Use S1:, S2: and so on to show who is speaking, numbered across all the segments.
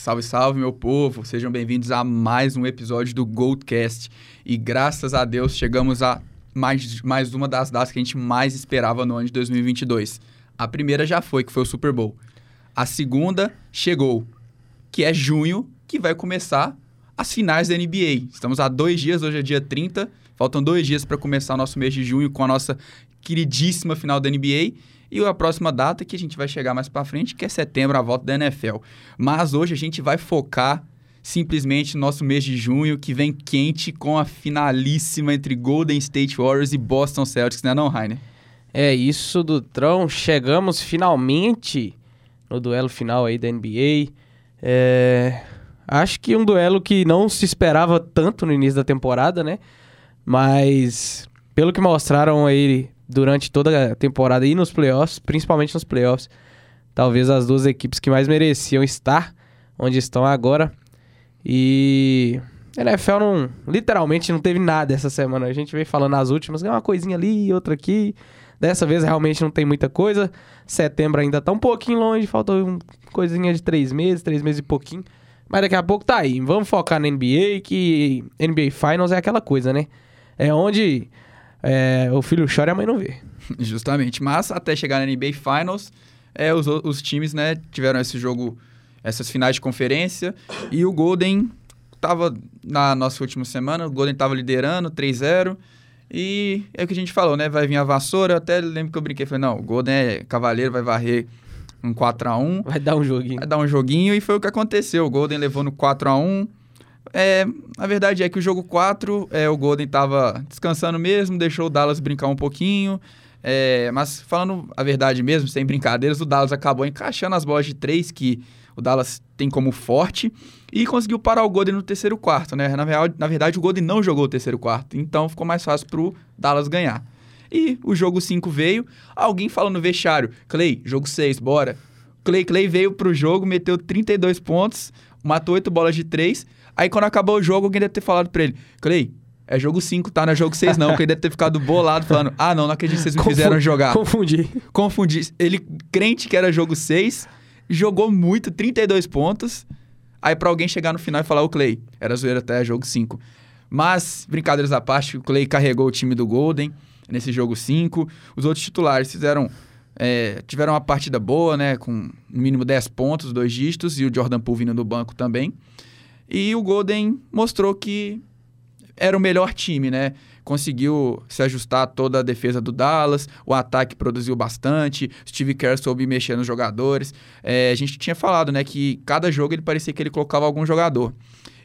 S1: Salve, salve, meu povo! Sejam bem-vindos a mais um episódio do Goldcast. E graças a Deus chegamos a mais, mais uma das datas que a gente mais esperava no ano de 2022. A primeira já foi, que foi o Super Bowl. A segunda chegou, que é junho, que vai começar as finais da NBA. Estamos há dois dias, hoje é dia 30, faltam dois dias para começar o nosso mês de junho com a nossa queridíssima final da NBA. E a próxima data que a gente vai chegar mais para frente, que é setembro, a volta da NFL. Mas hoje a gente vai focar simplesmente no nosso mês de junho, que vem quente com a finalíssima entre Golden State Warriors e Boston Celtics, né não, Rainer?
S2: É isso, Dutrão. Chegamos finalmente no duelo final aí da NBA. É... Acho que um duelo que não se esperava tanto no início da temporada, né? Mas pelo que mostraram aí durante toda a temporada e nos playoffs, principalmente nos playoffs, talvez as duas equipes que mais mereciam estar onde estão agora. E a NFL não, literalmente não teve nada essa semana. A gente veio falando nas últimas, uma coisinha ali, outra aqui. Dessa vez realmente não tem muita coisa. Setembro ainda tá um pouquinho longe, falta uma coisinha de três meses, três meses e pouquinho. Mas daqui a pouco tá aí. Vamos focar na NBA, que NBA Finals é aquela coisa, né? É onde é, o filho chora e a mãe não vê.
S1: Justamente. Mas até chegar na NBA Finals, é, os, os times né, tiveram esse jogo, essas finais de conferência. E o Golden tava na nossa última semana, o Golden tava liderando 3-0. E é o que a gente falou, né? Vai vir a vassoura. Eu até lembro que eu brinquei. Falei, não, o Golden é cavaleiro, vai varrer um 4x1.
S2: Vai dar um joguinho.
S1: Vai dar um joguinho. E foi o que aconteceu. O Golden levou no 4x1. É, a verdade é que o jogo 4, é, o Golden tava descansando mesmo, deixou o Dallas brincar um pouquinho. É, mas falando a verdade mesmo, sem brincadeiras, o Dallas acabou encaixando as bolas de 3 que o Dallas tem como forte e conseguiu parar o Golden no terceiro quarto, né? Na, real, na verdade, o Golden não jogou o terceiro quarto, então ficou mais fácil pro Dallas ganhar. E o jogo 5 veio, alguém falou no vestiário, Clay, jogo 6, bora. Clay Clay veio pro jogo, meteu 32 pontos, matou 8 bolas de 3. Aí quando acabou o jogo, alguém deve ter falado pra ele, Clay, é jogo 5, tá? Não é jogo 6 não. Porque ele deve ter ficado bolado falando, ah não, não acredito que vocês me fizeram jogar.
S2: Confundi.
S1: Confundi. Ele, crente que era jogo 6, jogou muito, 32 pontos. Aí pra alguém chegar no final e falar, o Clay, era zoeira até jogo 5. Mas, brincadeiras à parte, o Clay carregou o time do Golden nesse jogo 5. Os outros titulares fizeram é, tiveram uma partida boa, né? Com no mínimo 10 pontos, dois dígitos, e o Jordan Poole vindo do banco também. E o Golden mostrou que era o melhor time, né? Conseguiu se ajustar toda a defesa do Dallas, o ataque produziu bastante, Steve Kerr soube mexer nos jogadores. É, a gente tinha falado, né, que cada jogo ele parecia que ele colocava algum jogador.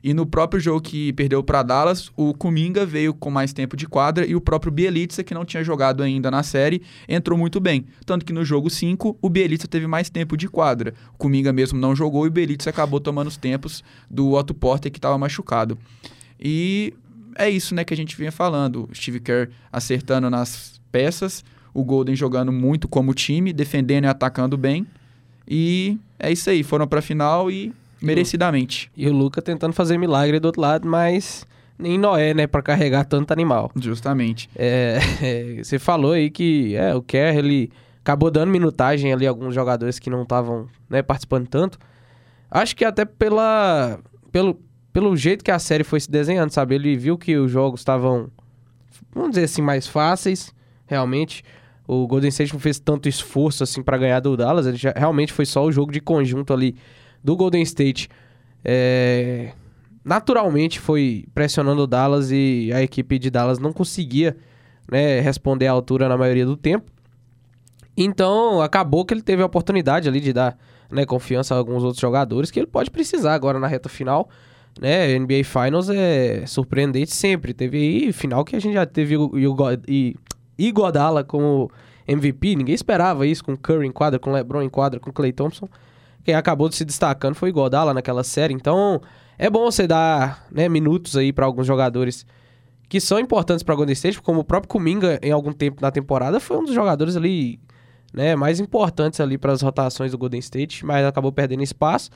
S1: E no próprio jogo que perdeu para Dallas, o Kuminga veio com mais tempo de quadra e o próprio Bielitsa, que não tinha jogado ainda na série, entrou muito bem. Tanto que no jogo 5, o Bielitsa teve mais tempo de quadra. O Kuminga mesmo não jogou e o Bielitsa acabou tomando os tempos do Otto Porter, que estava machucado. E é isso né, que a gente vinha falando. O Steve Kerr acertando nas peças, o Golden jogando muito como time, defendendo e atacando bem. E é isso aí, foram para a final e merecidamente.
S2: E o Luca tentando fazer milagre do outro lado, mas nem Noé, né, para carregar tanto animal.
S1: Justamente.
S2: É, é, você falou aí que é, o Kerr, ele acabou dando minutagem ali a alguns jogadores que não estavam né, participando tanto. Acho que até pela, pelo, pelo jeito que a série foi se desenhando, sabe? Ele viu que os jogos estavam, vamos dizer assim, mais fáceis, realmente. O Golden State não fez tanto esforço assim para ganhar do Dallas, ele já, realmente foi só o jogo de conjunto ali do Golden State é, naturalmente foi pressionando o Dallas e a equipe de Dallas não conseguia né, responder à altura na maioria do tempo. Então acabou que ele teve a oportunidade ali de dar né, confiança a alguns outros jogadores que ele pode precisar agora na reta final. Né, NBA Finals é surpreendente sempre. Teve aí final que a gente já teve Iguodala como MVP. Ninguém esperava isso com Curry em quadra, com LeBron em quadra, com Clay Thompson quem acabou se destacando foi o Godala naquela série. Então, é bom você dar né, minutos aí para alguns jogadores que são importantes para Golden State, como o próprio Kuminga em algum tempo na temporada foi um dos jogadores ali, né, mais importantes ali para as rotações do Golden State, mas acabou perdendo espaço.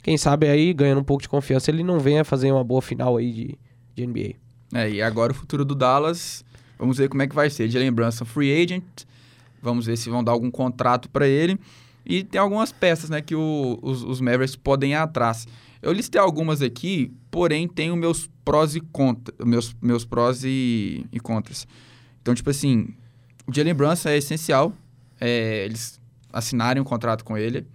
S2: Quem sabe aí ganhando um pouco de confiança ele não venha fazer uma boa final aí de, de NBA.
S1: É, e agora o futuro do Dallas, vamos ver como é que vai ser. De lembrança, free agent, vamos ver se vão dar algum contrato para ele. E tem algumas peças né, que o, os, os Mavericks podem ir atrás. Eu listei algumas aqui, porém tenho meus prós e contras, meus, meus prós e, e contras. Então, tipo assim, o Jalen Brunson é essencial. É, eles assinarem um contrato com ele.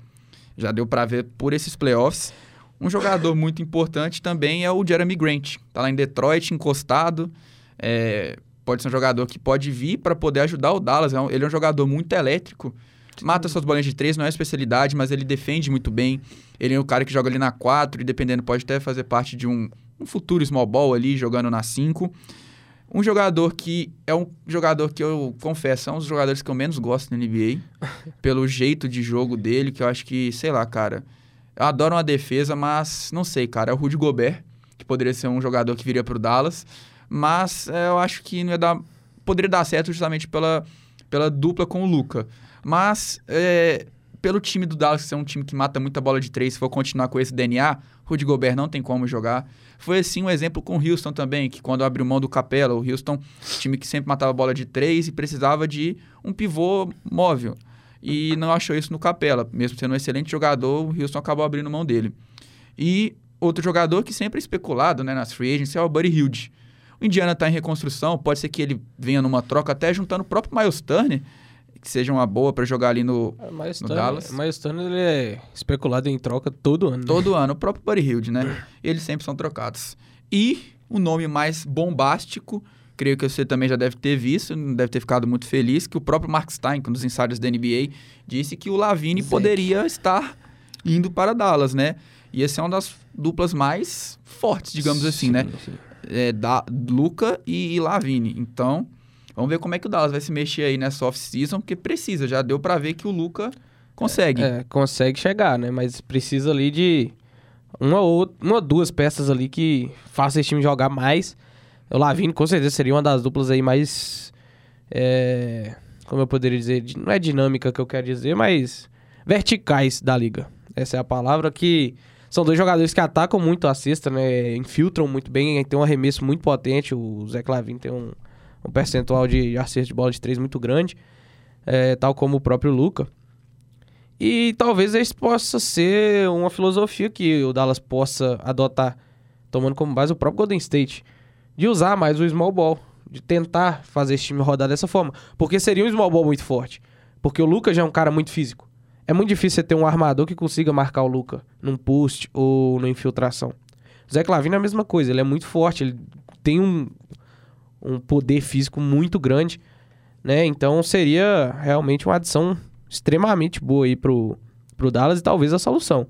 S1: Já deu para ver por esses playoffs. Um jogador muito importante também é o Jeremy Grant. Tá lá em Detroit, encostado. É, pode ser um jogador que pode vir para poder ajudar o Dallas. É ele é um jogador muito elétrico. Mata suas bolinhas de três, não é especialidade, mas ele defende muito bem. Ele é o cara que joga ali na 4 e, dependendo, pode até fazer parte de um, um futuro small ball ali, jogando na 5. Um jogador que é um jogador que eu confesso, é um dos jogadores que eu menos gosto na NBA, pelo jeito de jogo dele, que eu acho que, sei lá, cara. Eu adoro uma defesa, mas não sei, cara. É o Rudy Gobert, que poderia ser um jogador que viria pro Dallas, mas é, eu acho que não ia dar. Poderia dar certo justamente pela, pela dupla com o Luca. Mas, é, pelo time do Dallas ser um time que mata muita bola de três, se for continuar com esse DNA, Rudy Gobert não tem como jogar. Foi assim um exemplo com o Houston também, que quando abriu mão do Capela, o Houston, time que sempre matava bola de três e precisava de um pivô móvel. E não achou isso no Capela. Mesmo sendo um excelente jogador, o Houston acabou abrindo mão dele. E outro jogador que sempre é especulado né, nas free agents é o Buddy Hilde. O Indiana está em reconstrução, pode ser que ele venha numa troca até juntando o próprio Miles Turner, que seja uma boa para jogar ali no,
S2: É, Miles
S1: no
S2: Turner,
S1: Dallas.
S2: Miles Turner ele é especulado em troca todo ano. né?
S1: Todo ano, o próprio Buddy Hilde, né? Eles sempre são trocados. E o nome mais bombástico, creio que você também já deve ter visto, não deve ter ficado muito feliz, que o próprio Mark Stein, um dos insiders da NBA, disse que o Lavine poderia estar indo para Dallas, né? E essa é uma das duplas mais fortes, digamos assim, né?
S2: Sim.
S1: É, da Luca e, e Lavine. Então, vamos ver como é que o Dallas vai se mexer aí nessa off-season, porque precisa, já deu para ver que o Luca consegue.
S2: É, consegue chegar, né? Mas precisa ali de uma ou uma duas peças ali que façam esse time jogar mais. O Lavine com certeza seria uma das duplas aí mais é, como eu poderia dizer, di- não é dinâmica que eu quero dizer, mas verticais da liga. Essa é a palavra que são dois jogadores que atacam muito a cesta, né? Infiltram muito bem, tem um arremesso muito potente. O Zé Clavin tem um, um percentual de acerto de bola de três muito grande, é, tal como o próprio Luca. E talvez isso possa ser uma filosofia que o Dallas possa adotar, tomando como base o próprio Golden State, de usar mais o small ball, de tentar fazer esse time rodar dessa forma, porque seria um small ball muito forte, porque o Luca já é um cara muito físico. É muito difícil você ter um armador que consiga marcar o Luca num post ou na infiltração. O Zé Clavino é a mesma coisa, ele é muito forte, ele tem um, um poder físico muito grande, né? Então seria realmente uma adição extremamente boa aí pro, pro Dallas e talvez a solução.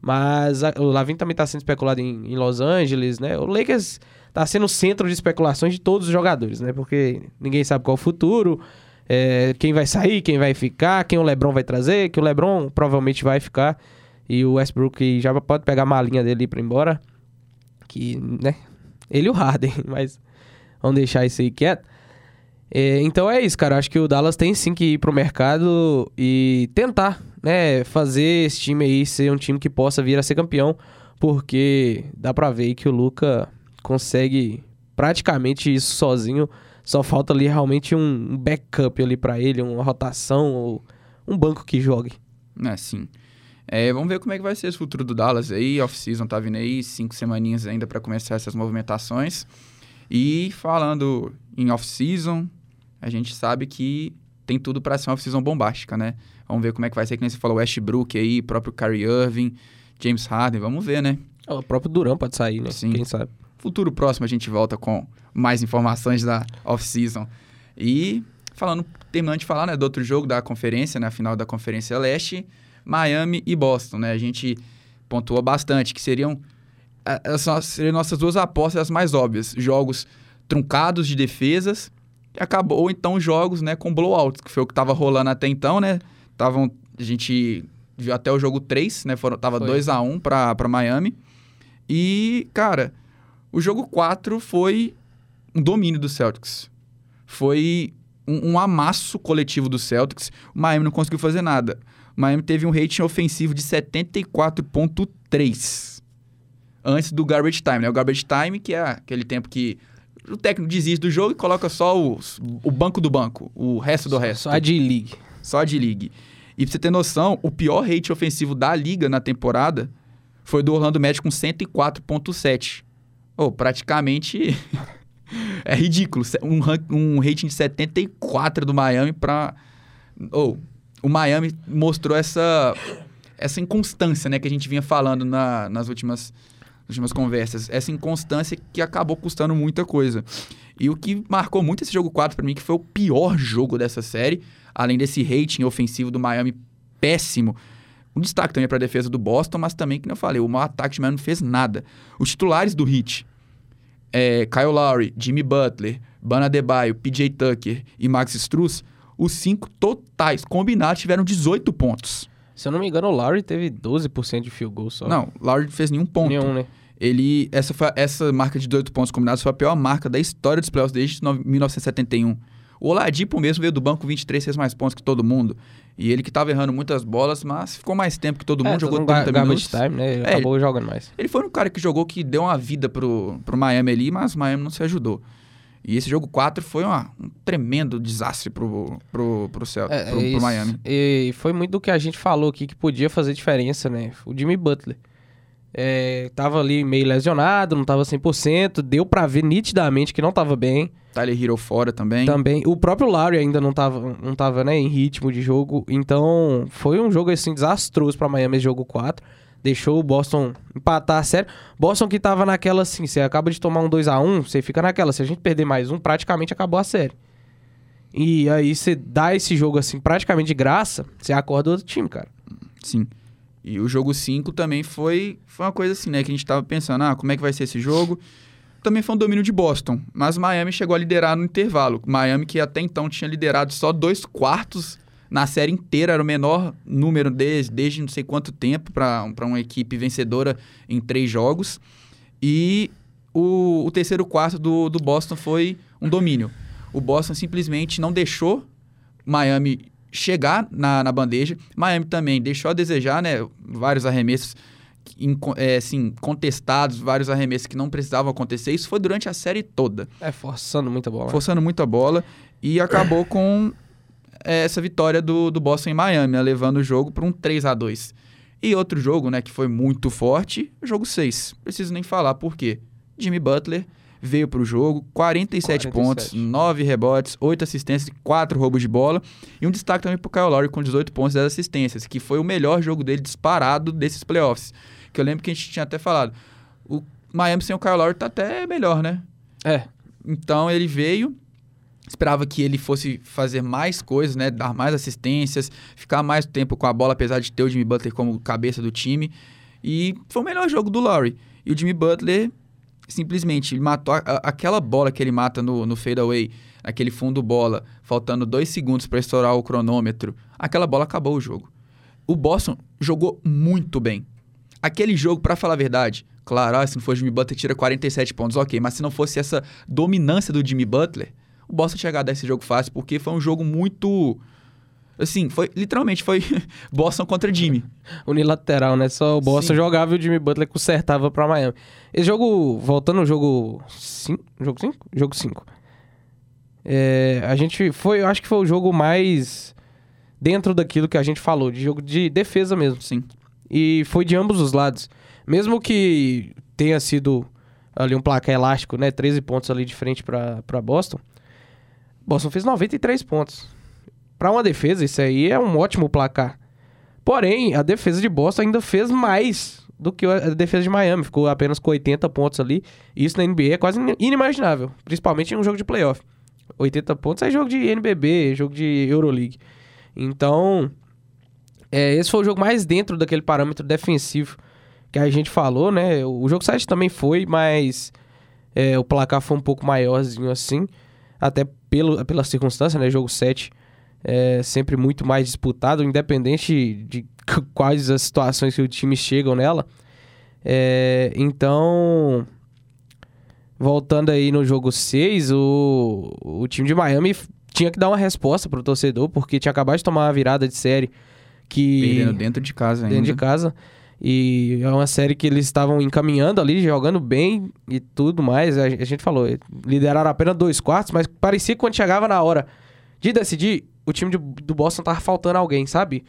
S2: Mas a- o Lavin também tá sendo especulado em, em Los Angeles, né? O Lakers tá sendo o centro de especulações de todos os jogadores, né? Porque ninguém sabe qual é o futuro, é, quem vai sair, quem vai ficar, quem o LeBron vai trazer, que o LeBron provavelmente vai ficar e o Westbrook já pode pegar a malinha dele para ir embora, que, né? Ele e o Harden, mas vamos deixar isso aí quieto. É, então é isso, cara. Acho que o Dallas tem sim que ir pro mercado e tentar, né, fazer esse time aí ser um time que possa vir a ser campeão, porque dá pra ver que o Luca consegue praticamente isso sozinho. Só falta ali realmente um backup ali pra ele, uma rotação ou um banco que jogue.
S1: É, sim. É, vamos ver como é que vai ser esse futuro do Dallas aí. Off-season tá vindo aí, cinco semaninhas ainda para começar essas movimentações. E falando em off-season, a gente sabe que tem tudo para ser uma off-season bombástica, né? Vamos ver como é que vai ser, que nem você falou, Westbrook aí, próprio Kyrie Irving, James Harden, vamos ver, né?
S2: O próprio Duran pode sair, né?
S1: Sim.
S2: Quem sabe.
S1: Futuro próximo a gente volta com mais informações da off-season. E falando, terminando de falar, né, do outro jogo da conferência, na final da Conferência Leste, Miami e Boston, né? A gente pontuou bastante que seriam essas seriam nossas duas apostas as mais óbvias, jogos truncados de defesas e acabou ou então jogos, né, com blowouts, que foi o que tava rolando até então, né? Tavam a gente viu até o jogo 3, né? Foram, tava
S2: Foi.
S1: 2 a 1 para para Miami. E, cara, o jogo 4 foi um domínio do Celtics. Foi um, um amasso coletivo do Celtics. O Miami não conseguiu fazer nada. O Miami teve um rating ofensivo de 74.3 antes do garbage time, né? O garbage time que é aquele tempo que o técnico desiste do jogo e coloca só os- o banco do banco, o resto do resto.
S2: Só a D-League.
S1: Só de league. E pra você ter noção, o pior rate ofensivo da liga na temporada foi do Orlando Magic com 104.7. Oh, praticamente é ridículo. Um, um rating de 74 do Miami para oh, o Miami mostrou essa essa inconstância, né, que a gente vinha falando na, nas últimas últimas conversas, essa inconstância que acabou custando muita coisa. E o que marcou muito esse jogo 4 para mim, que foi o pior jogo dessa série, além desse rating ofensivo do Miami péssimo. Um destaque também para a defesa do Boston, mas também, como eu falei, o mau ataque de Miami não fez nada. Os titulares do Heat, é, Kyle Lowry, Jimmy Butler, Bana Adebayo, PJ Tucker e Max Struz, os cinco totais combinados tiveram 18 pontos.
S2: Se eu não me engano, o Lowry teve 12% de field goal só.
S1: Não, o Lowry não fez nenhum ponto.
S2: Nenhum, né?
S1: Ele, essa, foi, essa marca de 18 pontos combinados foi a pior marca da história dos playoffs desde 1971. O Oladipo mesmo veio do banco 23, fez mais pontos que todo mundo. E ele que tava errando muitas bolas, mas ficou mais tempo que todo mundo,
S2: é,
S1: jogou
S2: todo
S1: 30
S2: ga-
S1: minutos.
S2: time, né? Ele
S1: É,
S2: acabou jogando mais.
S1: Ele foi um cara que jogou que deu uma vida pro, pro Miami ali, mas o Miami não se ajudou. E esse jogo 4 foi uma- um tremendo desastre pro, pro, pro, Cel-
S2: É,
S1: pro, pro. Miami.
S2: E foi muito do que a gente falou aqui que podia fazer diferença, né? O Jimmy Butler. É, tava ali meio lesionado, não tava 100%, deu pra ver nitidamente que não tava bem.
S1: Tyler Hero fora também.
S2: Também, o próprio Lowry ainda não tava, não tava né, em ritmo de jogo, então foi um jogo assim desastroso pra Miami esse jogo 4. Deixou o Boston empatar a série. Boston que tava naquela assim, você acaba de tomar um 2 a 1 você fica naquela, se a gente perder mais um, praticamente acabou a série. E aí você dá esse jogo assim praticamente de graça, você acorda outro time, cara.
S1: Sim. E o jogo 5 também foi, foi uma coisa assim, né? Que a gente tava pensando, ah, como é que vai ser esse jogo? Também foi um domínio de Boston. Mas Miami chegou a liderar no intervalo. Miami, que até então tinha liderado só dois quartos na série inteira, era o menor número desde, desde não sei quanto tempo para uma equipe vencedora em três jogos. E o, o terceiro quarto do, do Boston foi um domínio. O Boston simplesmente não deixou Miami chegar na, na bandeja. Miami também deixou a desejar, né? Vários arremessos é, assim, contestados, vários arremessos que não precisavam acontecer. Isso foi durante a série toda,
S2: É, forçando muita bola.
S1: forçando muito a bola e acabou com é, essa vitória do, do Boston em Miami, né? levando o jogo para um 3 a 2 E outro jogo, né, que foi muito forte, jogo 6. Preciso nem falar por quê. Jimmy Butler veio para o jogo, 47,
S2: 47.
S1: pontos, 9 rebotes, 8 assistências, 4 roubos de bola. E um destaque também pro Kyle Lowry com 18 pontos e 10 assistências, que foi o melhor jogo dele disparado desses playoffs. Que eu lembro que a gente tinha até falado. O Miami sem o Kyle Lowry tá até melhor, né?
S2: É,
S1: Então ele veio, esperava que ele fosse fazer mais coisas, né? Dar mais assistências, ficar mais tempo com a bola, apesar de ter o Jimmy Butler como cabeça do time. E foi o melhor jogo do Lowry. E o Jimmy Butler, simplesmente, matou a- aquela bola que ele mata no, no fadeaway, aquele fundo bola, faltando dois segundos para estourar o cronômetro. Aquela bola acabou o jogo. O Boston jogou muito bem. Aquele jogo, pra falar a verdade, claro, ah, se não for Jimmy Butler, tira 47 pontos, ok. Mas se não fosse essa dominância do Jimmy Butler, o Boston tinha a esse jogo fácil, porque foi um jogo muito. Assim, foi literalmente foi Boston contra Jimmy.
S2: unilateral, né? Só o Boston
S1: Sim.
S2: jogava e o Jimmy Butler consertava pra Miami. Esse jogo, voltando ao jogo 5, jogo 5? Jogo 5. É, a gente foi, eu acho que foi o jogo mais dentro daquilo que a gente falou, de jogo de defesa mesmo.
S1: Sim.
S2: E foi de ambos os lados. Mesmo que tenha sido ali um placar elástico, né? 13 pontos ali de frente pra pra Boston. Boston fez 93 pontos. Pra uma defesa, isso aí é um ótimo placar. Porém, a defesa de Boston ainda fez mais do que a defesa de Miami. Ficou apenas com 80 pontos ali. Isso na NBA é quase inimaginável. Principalmente em um jogo de playoff. 80 pontos é jogo de NBB, jogo de Euroleague. Então, é, esse foi o jogo mais dentro daquele parâmetro defensivo que a gente falou, né? O jogo 7 também foi, mas é, o placar foi um pouco maiorzinho assim. Até pelo, pela circunstância, né? Jogo 7 é sempre muito mais disputado, independente de quais as situações que o time chegam nela. É, então, voltando aí no jogo 6, o, o time de Miami tinha que dar uma resposta pro torcedor, porque tinha acabado de tomar uma virada de série que
S1: Perdendo dentro de casa ainda.
S2: dentro de casa. E é uma série que eles estavam encaminhando ali, jogando bem e tudo mais. A, a gente falou, lideraram apenas dois quartos, mas parecia que quando chegava na hora de decidir, o time de- do Boston tava faltando alguém, sabe?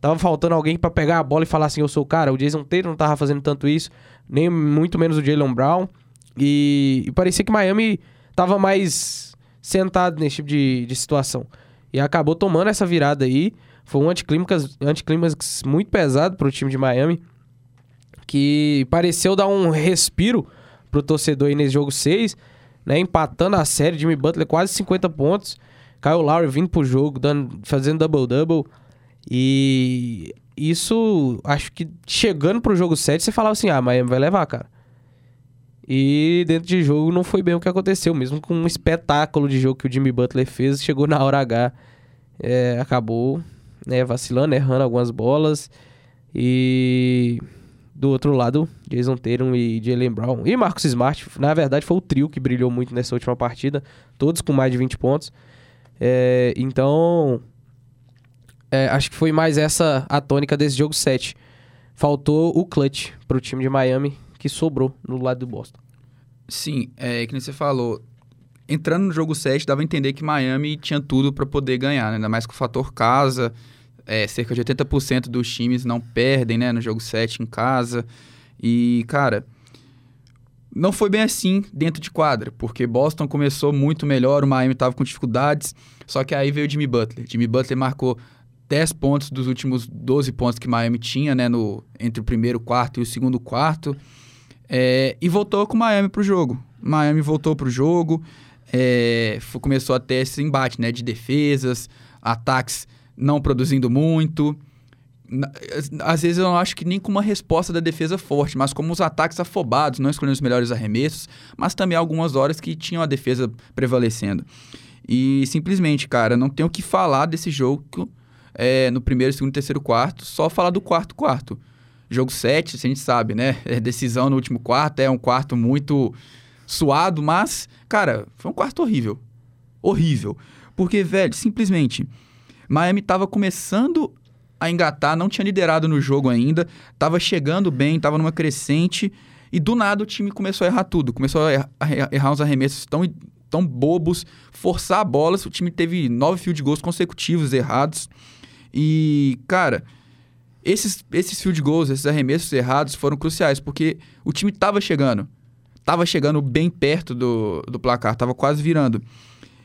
S2: Tava faltando alguém pra pegar a bola e falar assim, eu sou o cara. O Jason Tatum não tava fazendo tanto isso, nem muito menos o Jalen Brown. E, e parecia que Miami tava mais sentado nesse tipo de, de situação. E acabou tomando essa virada aí. Foi um anticlímax, anticlímax muito pesado pro time de Miami. Que pareceu dar um respiro pro torcedor aí nesse jogo 6, né? Empatando a série, Jimmy Butler quase 50 pontos. Kyle Lowry vindo pro jogo, dando, fazendo double-double. E isso, acho que chegando pro jogo 7, você falava assim, ah, Miami vai levar, cara. E dentro de jogo não foi bem o que aconteceu, mesmo com um espetáculo de jogo que o Jimmy Butler fez, chegou na hora H, é, acabou né, vacilando, errando algumas bolas. E do outro lado, Jason Tatum e Jalen Brown. E Marcus Smart, na verdade, foi o trio que brilhou muito nessa última partida. Todos com mais de 20 pontos. É, então, é, acho que foi mais essa a tônica desse jogo 7. Faltou o clutch pro time de Miami, que sobrou no lado do Boston.
S1: Sim, é que nem você falou. Entrando no jogo 7, dava a entender que Miami tinha tudo para poder ganhar, né? ainda mais com o fator casa é, cerca de 80% dos times não perdem, né, no jogo 7 em casa. E, cara, não foi bem assim dentro de quadra, porque Boston começou muito melhor, o Miami estava com dificuldades, só que aí veio Jimmy Butler. Jimmy Butler marcou 10 pontos dos últimos 12 pontos que Miami tinha, né, no, entre o primeiro quarto e o segundo quarto, é, e voltou com Miami pro jogo. Miami voltou pro jogo, é, começou a ter esse embate, né, de defesas, ataques não produzindo muito. Às vezes eu não acho que nem com uma resposta da defesa forte, mas como os ataques afobados, não escolhendo os melhores arremessos, mas também algumas horas que tinham a defesa prevalecendo. E simplesmente, cara, não tenho o que falar desse jogo é, no primeiro, segundo, terceiro, quarto, só falar do quarto quarto. Jogo 7, a gente sabe, né? É decisão no último quarto, é um quarto muito suado, mas, cara, foi um quarto horrível. Horrível. Porque, velho, simplesmente Miami estava começando a engatar, não tinha liderado no jogo ainda, estava chegando bem, estava numa crescente, e do nada o time começou a errar tudo. Começou a errar, errar uns arremessos tão, tão bobos, forçar bolas. O time teve nove field goals consecutivos errados. E, cara, esses, esses field goals, esses arremessos errados foram cruciais, porque o time estava chegando. Estava chegando bem perto do, do placar, estava quase virando.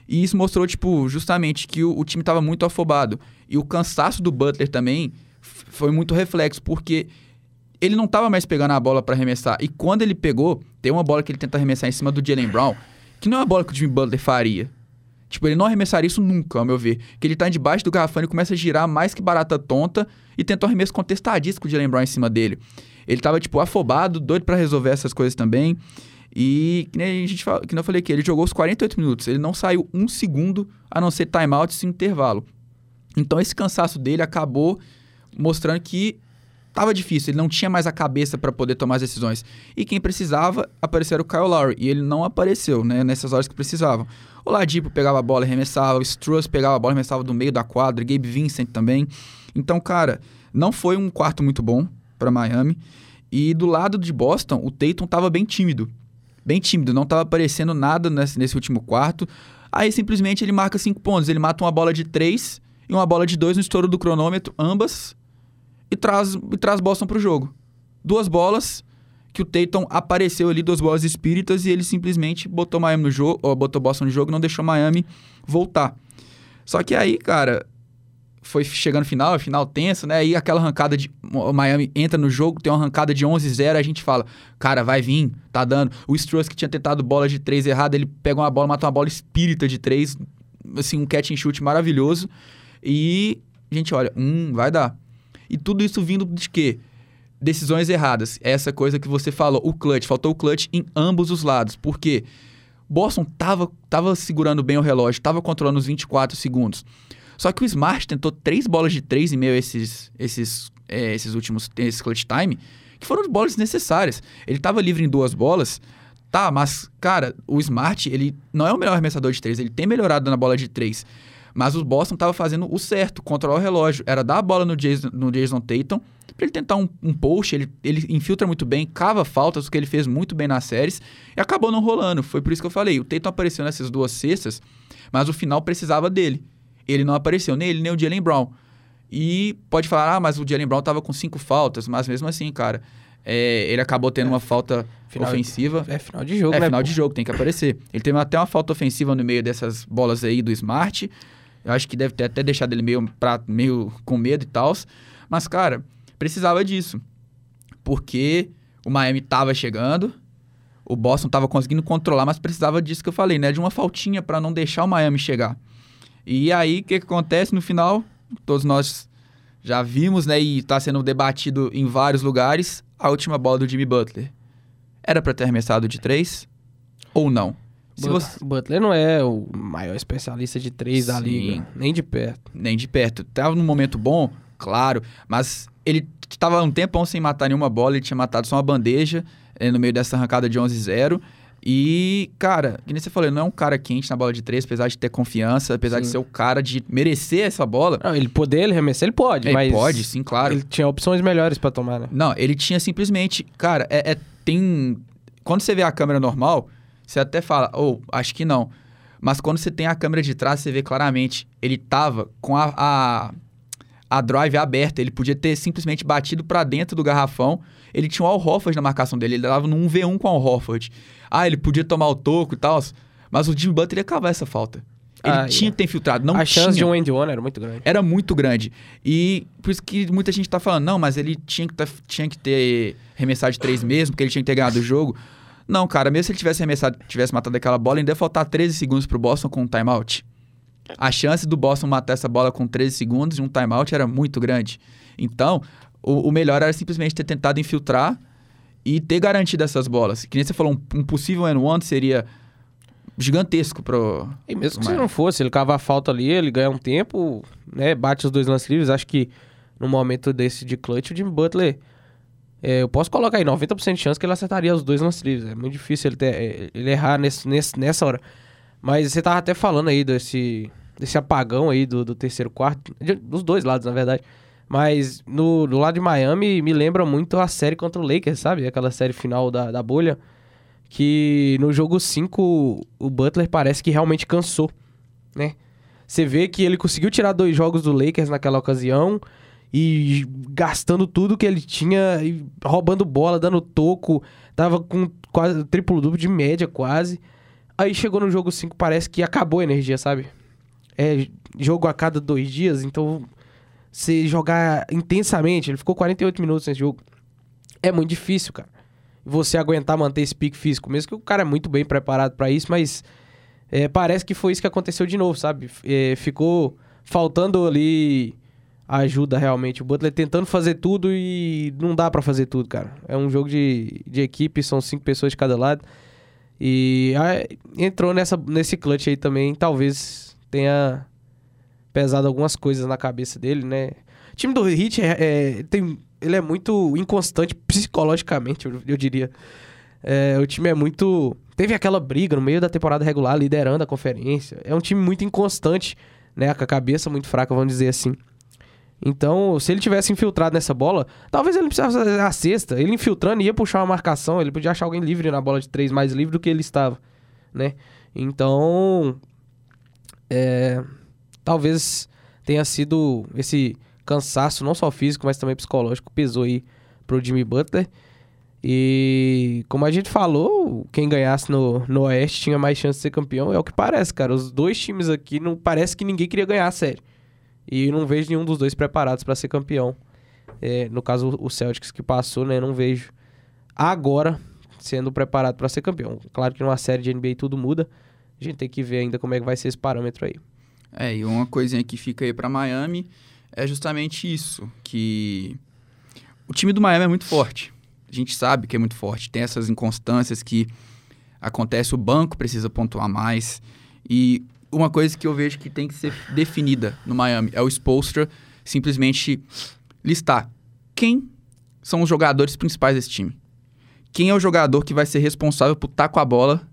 S1: E isso mostrou, tipo, justamente que o, o time estava muito afobado. E o cansaço do Butler também foi muito reflexo, porque ele não estava mais pegando a bola para arremessar. E quando ele pegou, tem uma bola que ele tenta arremessar em cima do Jalen Brown, que não é uma bola que o Jimmy Butler faria. Tipo, ele não arremessaria isso nunca, ao meu ver. Que ele tá debaixo do garrafão e começa a girar mais que barata tonta e tenta um arremesso contestadíssimo Jalen Brown em cima dele. Ele tava, tipo, afobado, doido para resolver essas coisas também. E que nem a gente fala, que eu falei aqui, ele jogou os 48 minutos, ele não saiu um segundo a não ser timeout e intervalo. Então esse cansaço dele acabou mostrando que tava difícil, ele não tinha mais a cabeça para poder tomar as decisões. E quem precisava, aparecer o Kyle Lowry, e ele não apareceu, né, nessas horas que precisavam. O Ladipo pegava a bola e arremessava, o Struss pegava a bola e arremessava do meio da quadra, Gabe Vincent também. Então, cara, não foi um quarto muito bom para Miami. E do lado de Boston, o Tatum tava bem tímido bem tímido, não estava aparecendo nada nesse, nesse, último quarto. Aí simplesmente ele marca cinco pontos, ele mata uma bola de três e uma bola de dois no estouro do cronômetro, ambas, e traz, e traz Boston para o jogo. Duas bolas que o Tatum apareceu ali, duas bolas espíritas, e ele simplesmente botou Miami no jogo, ou botou Boston no jogo, não deixou Miami voltar. Só que aí, cara, foi chegando final, final tenso, né? Aí aquela arrancada de. Miami entra no jogo, tem uma arrancada de 11-0, a gente fala, cara, vai vir, tá dando. O Struss que tinha tentado bola de 3 errada, ele pega uma bola, mata uma bola espírita de 3, assim, um catch and shoot maravilhoso. E a gente olha, hum, vai dar. E tudo isso vindo de quê? Decisões erradas. Essa coisa que você falou, o clutch. Faltou o clutch em ambos os lados. Por quê? Boston tava, tava segurando bem o relógio, tava controlando os 24 segundos. Só que o Smart tentou três bolas de três e meio esses, esses, é, esses últimos esses clutch time, que foram bolas necessárias. Ele estava livre em duas bolas, tá, mas, cara, o Smart, ele não é o melhor arremessador de três, ele tem melhorado na bola de três. Mas o Boston estava fazendo o certo, controlar o relógio. Era dar a bola no Jason, no Jason Tatum, para ele tentar um, um post, ele, ele infiltra muito bem, cava faltas, o que ele fez muito bem nas séries, e acabou não rolando. Foi por isso que eu falei, o Tatum apareceu nessas duas cestas, mas o final precisava dele ele não apareceu, nem ele nem o Jalen Brown. E pode falar, ah, mas o Jalen Brown tava com cinco faltas, mas mesmo assim, cara, é, ele acabou tendo uma falta
S2: Final-
S1: ofensiva.
S2: É final de jogo,
S1: é,
S2: né?
S1: final
S2: pô?
S1: de jogo, tem que aparecer. Ele teve até uma falta ofensiva no meio dessas bolas aí do Smart. Eu acho que deve ter até deixado ele meio, pra, meio com medo e tal. Mas, cara, precisava disso. Porque o Miami tava chegando, o Boston tava conseguindo controlar, mas precisava disso que eu falei, né? De uma faltinha pra não deixar o Miami chegar. E aí, o que, que acontece no final? Todos nós já vimos, né? E tá sendo debatido em vários lugares. A última bola do Jimmy Butler. Era pra ter arremessado de três? Ou não? Se
S2: But-
S1: você...
S2: Butler não é o maior especialista de três da
S1: Sim.
S2: liga, nem de perto.
S1: Nem de perto. Tava num momento bom, claro, mas ele tava um tempão sem matar nenhuma bola, ele tinha matado só uma bandeja eh, no meio dessa arrancada de 11-0. E, cara, que nem você falou, não é um cara quente na bola de três, apesar de ter confiança, apesar de
S2: Sim.
S1: ser o cara de merecer essa bola.
S2: Não, ele poder, ele arremessar, ele pode,
S1: Ele
S2: mas...
S1: pode, sim, claro.
S2: Ele tinha opções melhores pra tomar, né?
S1: Não, ele tinha simplesmente. Cara, é, é- tem. Quando você vê a câmera normal, você até fala, ou acho que não. Mas quando você tem a câmera de trás, você vê claramente. Ele tava com a, a, a drive aberta. Ele podia ter simplesmente batido pra dentro do garrafão. Ele tinha o Al Horford na marcação dele. Ele dava no 1v1 com o Al Horford. Ah, ele podia tomar o toco e tal. Mas o Jimmy Butler ia cavar essa falta. Ele
S2: Ah,
S1: tinha
S2: é.
S1: que ter infiltrado. Não
S2: a
S1: tinha.
S2: chance de um end one era muito grande.
S1: Era muito grande. E por isso que muita gente tá falando, não, mas ele tinha que, tá- tinha que ter arremessado de três mesmo, porque ele tinha que ter ganhado o jogo. Não, cara, mesmo se ele tivesse arremessado, tivesse matado aquela bola, ainda ia faltar 13 segundos pro Boston com um timeout. A chance do Boston matar essa bola com 13 segundos e um timeout era muito grande. Então, o, o melhor era simplesmente ter tentado infiltrar e ter garantido essas bolas. Que nem você falou, um, um possível N1 seria gigantesco pro.
S2: E mesmo que
S1: Mas-
S2: se não fosse, ele cava a falta ali, ele ganha um tempo, né? Bate os dois lances livres. Acho que no momento desse de clutch, o Jimmy Butler. É, eu posso colocar aí 90% de chance que ele acertaria os dois lances livres. É muito difícil ele, ter, é, ele errar nesse, nesse- nessa hora. Mas você tava até falando aí desse, desse apagão aí do, do terceiro quarto. de- dos dois lados, na verdade. Mas no, do lado de Miami, me lembra muito a série contra o Lakers, sabe? Aquela série final da, da bolha. Que no jogo 5 o Butler parece que realmente cansou, né? Você vê que ele conseguiu tirar dois jogos do Lakers naquela ocasião e gastando tudo que ele tinha, roubando bola, dando toco, tava com quase triplo duplo de média quase. Aí chegou no jogo 5, parece que acabou a energia, sabe? É jogo a cada dois dias, então você jogar intensamente, ele ficou 48 minutos nesse jogo. É muito difícil, cara. Você aguentar manter esse pique físico, mesmo que o cara é muito bem preparado pra isso, mas é, parece que foi isso que aconteceu de novo, sabe? É, ficou faltando ali ajuda realmente. O Butler tentando fazer tudo e não dá pra fazer tudo, cara. É um jogo de, de equipe, são cinco pessoas de cada lado. E ah, entrou nessa, nesse clutch aí também, talvez tenha pesado algumas coisas na cabeça dele, né? O time do Heat é, é- tem, ele é muito inconstante psicologicamente, eu, eu diria. É, o time é muito. Teve aquela briga no meio da temporada regular, liderando a conferência. É um time muito inconstante, né? Com a cabeça muito fraca, vamos dizer assim. Então, se ele tivesse infiltrado nessa bola, talvez ele não precisasse fazer a cesta. Ele infiltrando ia puxar uma marcação, ele podia achar alguém livre na bola de três, mais livre do que ele estava, né? Então, é, talvez tenha sido esse cansaço, não só físico, mas também psicológico, pesou aí pro Jimmy Butler. E como a gente falou, quem ganhasse no, no Oeste tinha mais chance de ser campeão. É o que parece, cara. Os dois times aqui não parece que ninguém queria ganhar a série. E não vejo nenhum dos dois preparados para ser campeão. É, no caso, o Celtics que passou, né? Não vejo agora sendo preparado para ser campeão. Claro que numa série de NBA tudo muda. A gente tem que ver ainda como é que vai ser esse parâmetro aí.
S1: É, e uma coisinha que fica aí pra Miami é justamente isso, que o time do Miami é muito forte. A gente sabe que é muito forte. Tem essas inconstâncias que acontece, o banco precisa pontuar mais. E uma coisa que eu vejo que tem que ser definida no Miami é o Spolstra simplesmente listar quem são os jogadores principais desse time. Quem é o jogador que vai ser responsável por estar com a bola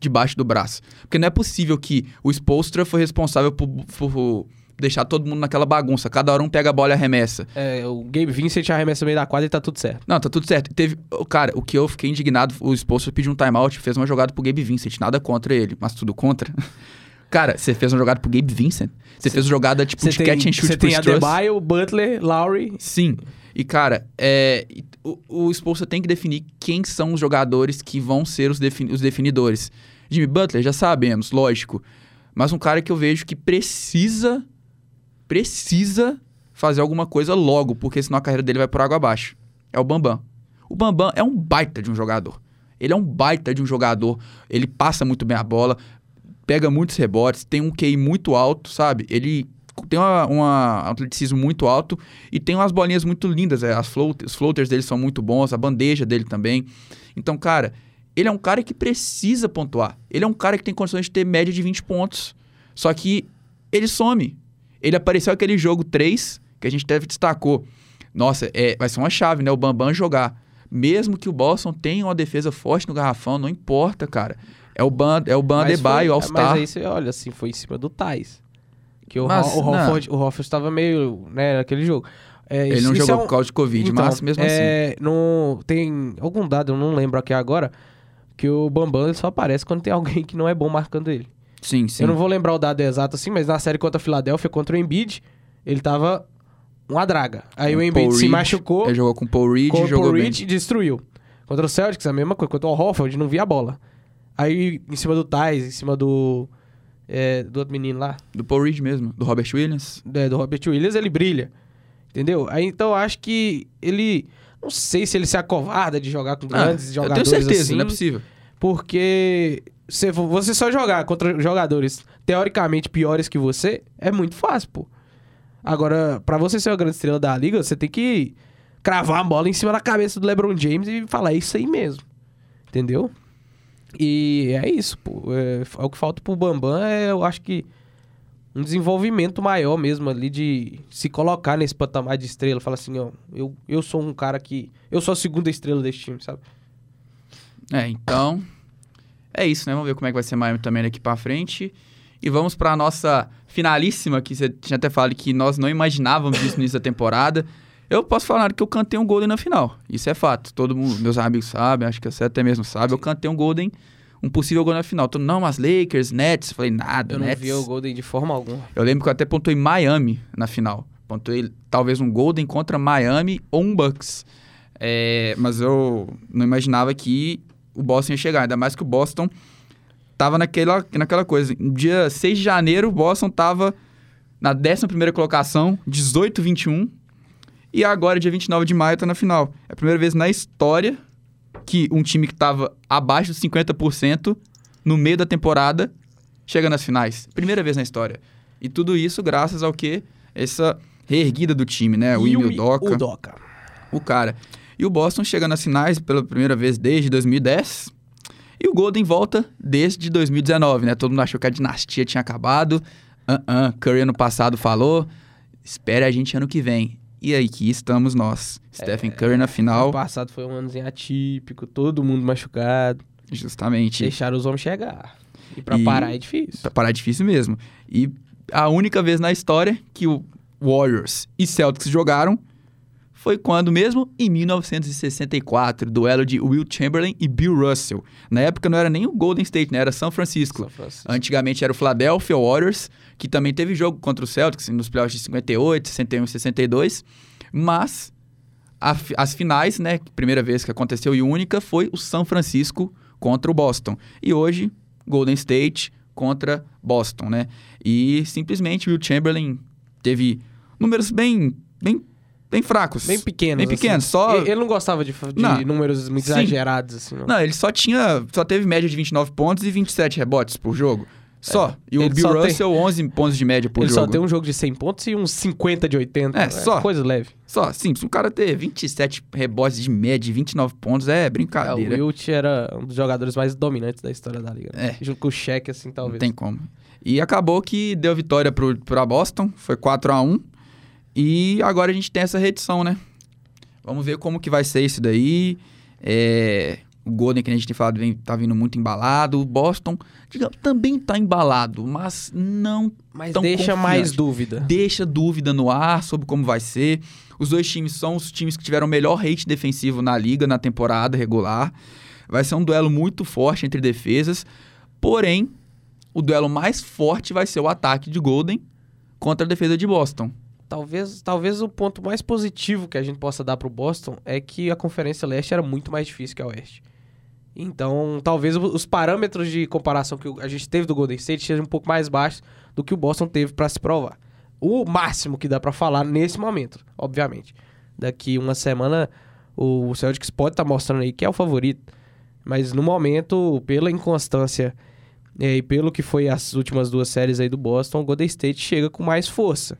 S1: debaixo do braço. Porque não é possível que o Spolstra foi responsável por, por deixar todo mundo naquela bagunça. Cada hora um pega a bola e arremessa.
S2: É, o Gabe Vincent arremessa no meio da quadra e tá tudo certo.
S1: Não, tá tudo certo. Teve, o cara, o que eu fiquei indignado, o Spolstra pediu um timeout, fez uma jogada pro Gabe Vincent, nada contra ele, mas tudo contra. Cara, você fez uma jogada pro Gabe Vincent. Você fez uma jogada tipo de
S2: tem,
S1: catch and shoot
S2: você tem. Adebayo, Butler, Lowry.
S1: Sim. E, cara, é, o, o tem que definir quem são os jogadores que vão ser os, defini- os definidores. Jimmy Butler, já sabemos, lógico. Mas um cara que eu vejo que precisa, precisa fazer alguma coisa logo, porque senão a carreira dele vai por água abaixo. É o Bambam. O Bambam é um baita de um jogador. Ele é um baita de um jogador. Ele passa muito bem a bola, pega muitos rebotes, tem um QI muito alto, sabe? Ele tem uma, uma atleticismo muito alto e tem umas bolinhas muito lindas. é, As float, os floaters dele são muito bons, a bandeja dele também. Então, cara, ele é um cara que precisa pontuar. Ele é um cara que tem condições de ter média de 20 pontos. Só que ele some. Ele apareceu aquele jogo 3, que a gente até destacou. Nossa, é, vai ser uma chave, né? O Bambam jogar. Mesmo que o Boston tenha uma defesa forte no garrafão, não importa, cara. É o Ban, é o Ban Adebayo,
S2: foi-
S1: All-Star.
S2: Mas aí você olha assim, foi em cima do Tais. Que o,
S1: Mas,
S2: o
S1: não.
S2: Hofford, o Hofford estava meio, né, naquele jogo. É,
S1: Ele
S2: isso-
S1: não jogou
S2: é um-
S1: por causa de Covid,
S2: Então,
S1: mas mesmo assim.
S2: é, no- tem algum dado, eu não lembro aqui agora, que o Bambam só aparece quando tem alguém que não é bom marcando ele.
S1: Sim, sim.
S2: Eu não vou lembrar o dado exato assim, mas na série contra a Filadélfia, contra o Embiid, ele tava uma draga. Aí o,
S1: O
S2: Embiid se
S1: Reed,
S2: machucou,
S1: Ele jogou com o Paul Reed
S2: com o
S1: jogou
S2: Paul
S1: bem.
S2: Reed e destruiu. Contra o Celtics, a mesma coisa. Contra o Hofford, não via a bola. Aí, em cima do Tais, em cima do... é, do outro menino lá,
S1: Do Paul Reed mesmo, do Robert Williams.
S2: é, do Robert Williams, ele brilha. Entendeu? Aí, então, eu acho que ele... Não sei se ele se acovarda de jogar com
S1: Ah,
S2: grandes
S1: eu
S2: jogadores
S1: tenho certeza,
S2: assim.
S1: não é possível.
S2: Porque se vo- você só jogar contra jogadores teoricamente piores que você, é muito fácil, pô. Agora, pra você ser uma grande estrela da liga, você tem que cravar a bola em cima da cabeça do LeBron James e falar "É isso aí mesmo. Entendeu? E é isso, pô. É, é o que falta pro Bambam é, eu acho que um desenvolvimento maior mesmo ali de se colocar nesse patamar de estrela. Falar assim, ó, eu, eu sou um cara que. Eu sou a segunda estrela desse time, sabe?
S1: É, então. É isso, né? Vamos ver como é que vai ser Miami também daqui pra frente. E vamos pra nossa finalíssima, que você tinha até falado que nós não imaginávamos isso no início da temporada. Eu posso falar que eu cantei um Golden na final. Isso é fato. Todo mundo, meus amigos sabem, acho que você até mesmo sabe. Eu cantei um Golden, um possível gol na final. Todo, não, mas Lakers, Nets. Falei, nada,
S2: Eu não
S1: Nets.
S2: vi o Golden de forma alguma.
S1: Eu lembro que eu até pontuei Miami na final. Pontuei talvez um Golden contra Miami ou um Bucks. É, mas eu não imaginava que o Boston ia chegar. Ainda mais que o Boston tava naquela, naquela coisa. No dia 6 de janeiro, o Boston tava na 11ª colocação, 18-21. E agora, dia 29 de maio, tá na final. É a primeira vez na história que um time que tava abaixo dos 50% no meio da temporada chega nas finais. Primeira vez na história. E tudo isso graças ao que? Essa reerguida do time, né? O Ime Udoka,
S2: O Doca.
S1: o cara. E o Boston chega nas finais pela primeira vez desde 2010. E o Golden volta desde 2019, né? Todo mundo achou que a dinastia tinha acabado. Uh Curry ano passado falou, espere a gente ano que vem. E aí que estamos nós. Stephen Curry na
S2: Ano
S1: final,
S2: passado foi um anozinho atípico, todo mundo machucado.
S1: justamente.
S2: Deixaram os homens chegar. E pra
S1: E-
S2: parar é difícil.
S1: Pra parar é difícil mesmo. E a única vez na história que o Warriors e Celtics jogaram foi quando mesmo? Em 1964, duelo de Will Chamberlain e Bill Russell. Na época não era nem o Golden State, né? Era São Francisco.
S2: São Francisco.
S1: Antigamente era o Philadelphia Warriors, que também teve jogo contra o Celtics nos playoffs de 58, 61 e 62. Mas a as finais, né? Primeira vez que aconteceu e única foi o São Francisco contra o Boston. E hoje, Golden State contra Boston, né? E simplesmente o Will Chamberlain teve números bem, bem, bem fracos.
S2: Bem pequenos.
S1: Bem pequenos,
S2: assim.
S1: só-
S2: Ele ele não gostava de, de
S1: Não.
S2: números muito
S1: Sim.
S2: exagerados, assim, não.
S1: Não, ele só tinha. Só teve média de 29 pontos e 27 rebotes por jogo. Só. e o
S2: ele
S1: Bill
S2: só tem-
S1: Russell, 11 pontos de média por
S2: ele
S1: jogo.
S2: só tem um jogo de 100 pontos e uns 50 de 80.
S1: É, só.
S2: Coisa leve.
S1: Só, sim, se um cara ter 27 rebotes de média e 29 pontos é
S2: É, o
S1: brincadeira.
S2: Wilt era um dos jogadores mais dominantes da história da liga. né?
S1: É.
S2: Junto com o Shaq, assim,
S1: Não
S2: talvez.
S1: tem como. E acabou que deu vitória pro, pra Boston, foi 4 a 1 E agora a gente tem essa reedição, né? Vamos ver como que vai ser isso daí. É, o Golden, que a gente tem falado, vem, tá vindo muito embalado. O Boston, digamos, também tá embalado, mas não
S2: Mas deixa
S1: confiante.
S2: mais dúvida.
S1: deixa dúvida no ar sobre como vai ser. Os dois times são os times que tiveram o melhor rate defensivo na liga na temporada regular. Vai ser um duelo muito forte entre defesas. Porém, o duelo mais forte vai ser o ataque de Golden contra a defesa de Boston.
S2: Talvez, talvez o ponto mais positivo que a gente possa dar pro Boston é que a Conferência Leste era muito mais difícil que a Oeste. Então, talvez os parâmetros de comparação que a gente teve do Golden State sejam um pouco mais baixos do que o Boston teve pra se provar. O máximo que dá pra falar nesse momento, obviamente. Daqui uma semana o Celtics pode estar mostrando aí que é o favorito, mas no momento, pela inconstância é, e pelo que foi as últimas duas séries aí do Boston, o Golden State chega com mais força.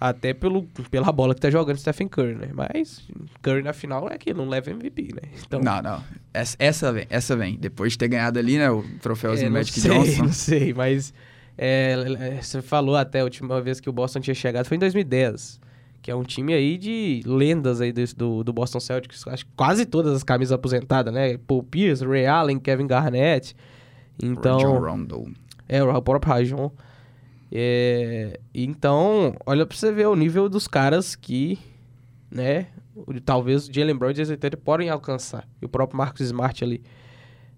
S2: Até pelo, pela bola que tá jogando Stephen Curry, né? Mas Curry na final é que não leva MVP, né? Então,
S1: Não, não. Essa, essa vem, essa vem. Depois de ter ganhado ali, né, o troféuzinho
S2: é,
S1: Magic
S2: sei,
S1: Johnson.
S2: não sei, mas é, você falou até a última vez que o Boston tinha chegado foi em 2010. Que é um time aí de lendas aí desse- do, do Boston Celtics. Acho que quase todas as camisas aposentadas, né? Paul Pierce, Ray Allen, Kevin Garnett. Então,
S1: John Rondo.
S2: É, o próprio Rajon. É, então, olha pra você ver o nível dos caras que, né, talvez o Jalen Brown e Jason podem alcançar. E o próprio Marcos Smart ali.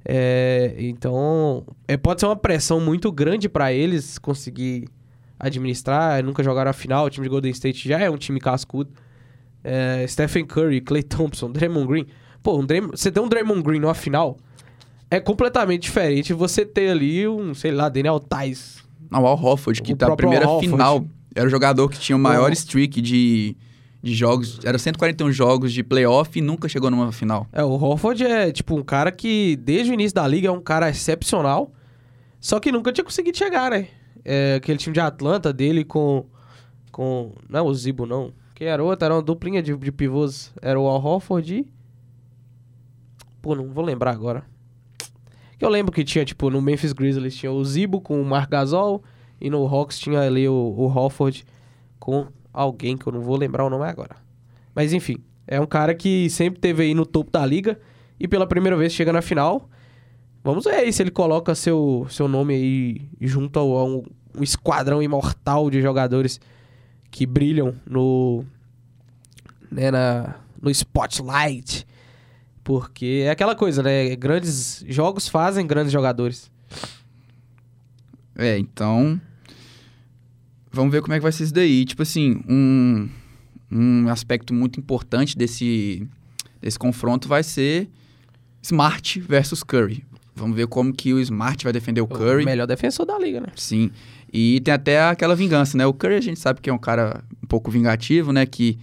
S2: É, então, é, pode ser uma pressão muito grande pra eles conseguir administrar. Nunca jogaram a final. O time de Golden State já é um time cascudo. É, Stephen Curry, Clay Thompson, Draymond Green. Pô, um Draymond- você tem um Draymond Green numa final é completamente diferente você ter ali um, sei lá, Daniel Tais.
S1: Não, o Al Horford, que
S2: O
S1: tá na primeira
S2: Al
S1: final. Era o jogador que tinha o maior
S2: O-
S1: streak de, de jogos. Era 141 jogos de playoff e nunca chegou numa final.
S2: É, o Horford é tipo um cara que desde o início da liga é um cara excepcional, só que nunca tinha conseguido chegar, né? É, aquele time de Atlanta dele com. com não é o Zibo, não. Quem era outro? Era uma duplinha de, de pivôs. Era o Al Horford e. Pô, não vou lembrar agora. Eu lembro que tinha, tipo, no Memphis Grizzlies tinha o Zibo com o Marc Gasol e no Hawks tinha ali o, o Horford com alguém que eu não vou lembrar o nome agora. Mas enfim, é um cara que sempre teve aí no topo da liga e pela primeira vez chega na final. Vamos ver aí se ele coloca seu, seu nome aí junto a um, um esquadrão imortal de jogadores que brilham no né, na, no spotlight. Porque é aquela coisa, né? Grandes jogos fazem grandes jogadores.
S1: É, então. Vamos ver como é que vai ser isso daí. Tipo assim, um, um aspecto muito importante desse, desse confronto vai ser Smart versus Curry. Vamos ver como que o Smart vai defender o Curry.
S2: O melhor defensor da liga, né?
S1: Sim. E tem até aquela vingança, né? O Curry a gente sabe que é um cara um pouco vingativo, né? Que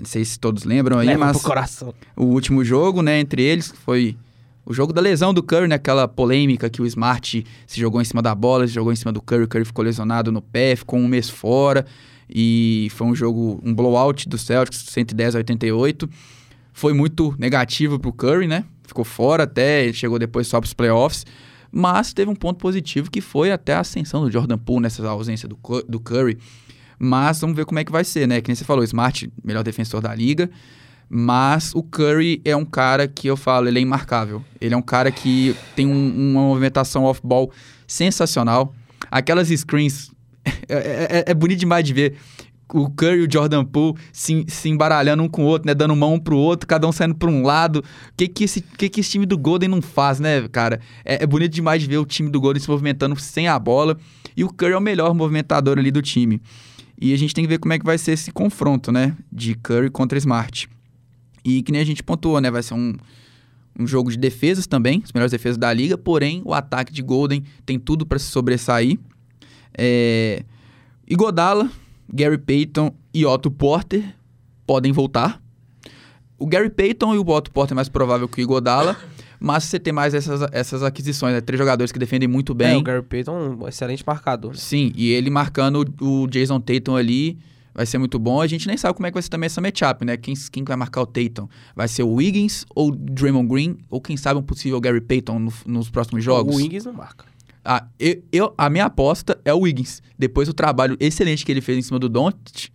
S1: não sei se todos lembram aí,
S2: Leva
S1: mas
S2: coração.
S1: o último jogo, né, entre eles, foi o jogo da lesão do Curry, né? Aquela polêmica que o Smart se jogou em cima da bola, se jogou em cima do Curry, o Curry ficou lesionado no pé, ficou um mês fora. E foi um jogo, um blowout do Celtics, 110 a 88. Foi muito negativo pro Curry, né? Ficou fora até, chegou depois só pros playoffs. Mas teve um ponto positivo que foi até a ascensão do Jordan Poole nessa ausência do, do Curry. Mas vamos ver como é que vai ser, né? Que nem você falou, Smart, melhor defensor da liga. Mas o Curry é um cara que eu falo, ele é imarcável. Ele é um cara que tem um- uma movimentação off-ball sensacional. Aquelas screens. É, é- é bonito demais de ver. O Curry e o Jordan Poole se, se embaralhando um com o outro, né? Dando mão um pro outro, cada um saindo pra um lado. O que que esse, que que esse time do Golden não faz, né, cara? É, é bonito demais de ver o time do Golden se movimentando sem a bola. E o Curry é o melhor movimentador ali do time. E a gente tem que ver como é que vai ser esse confronto, né? De Curry contra Smart. E que nem a gente pontuou, né? Vai ser um, um jogo de defesas também, as melhores defesas da liga, porém o ataque de Golden tem tudo para se sobressair. É... Igodala, Gary Payton e Otto Porter podem voltar. O Gary Payton e o Otto Porter é mais provável que o Igodala, mas você tem mais essas, essas aquisições, né? Três jogadores que defendem muito
S2: É,
S1: bem.
S2: o Gary Payton é um excelente marcador. né?
S1: Sim, e ele marcando o o Jason Tatum ali vai ser muito bom. A gente nem sabe como é que vai ser também essa matchup, né? Quem, quem vai marcar o Tatum? Vai ser o Wiggins ou o Draymond Green? Ou quem sabe um possível Gary Payton no- nos próximos jogos?
S2: O Wings não marca.
S1: Ah, eu, eu- a minha aposta é o Wiggins. Depois do trabalho excelente que ele fez em cima do Doncic,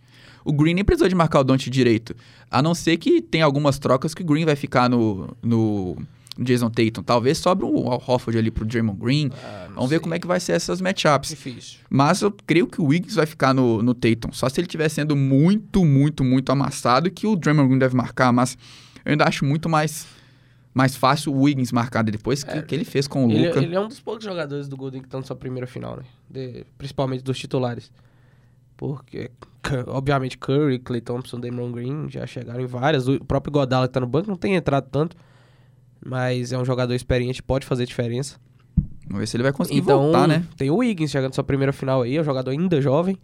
S1: o Green nem precisou de marcar o Doncic direito. A não ser que tem algumas trocas que o Green vai ficar no, no Jason Tatum. Talvez sobre o Al Horford ali pro Draymond Green. Vamos ver como é que vai ser essas matchups.
S2: Difícil.
S1: Mas eu creio que o Wiggins vai ficar no, no Tatum. Só se ele estiver sendo muito, muito, muito amassado que o Draymond Green deve marcar. Mas eu ainda acho muito mais, mais fácil o Wiggins marcar depois que, que ele fez com o
S2: Ele,
S1: Luca.
S2: ele é um dos poucos jogadores do Golden que estão na sua primeira final, né? De- principalmente dos titulares. Porque, obviamente, Curry, Clay Thompson, Damon Green já chegaram em várias. O próprio Godala que tá no banco não tem entrado tanto. Mas é um jogador experiente, pode fazer diferença.
S1: Vamos ver se ele vai conseguir
S2: então,
S1: voltar, né?
S2: tem o Wiggins chegando na sua primeira final aí, é um jogador ainda jovem.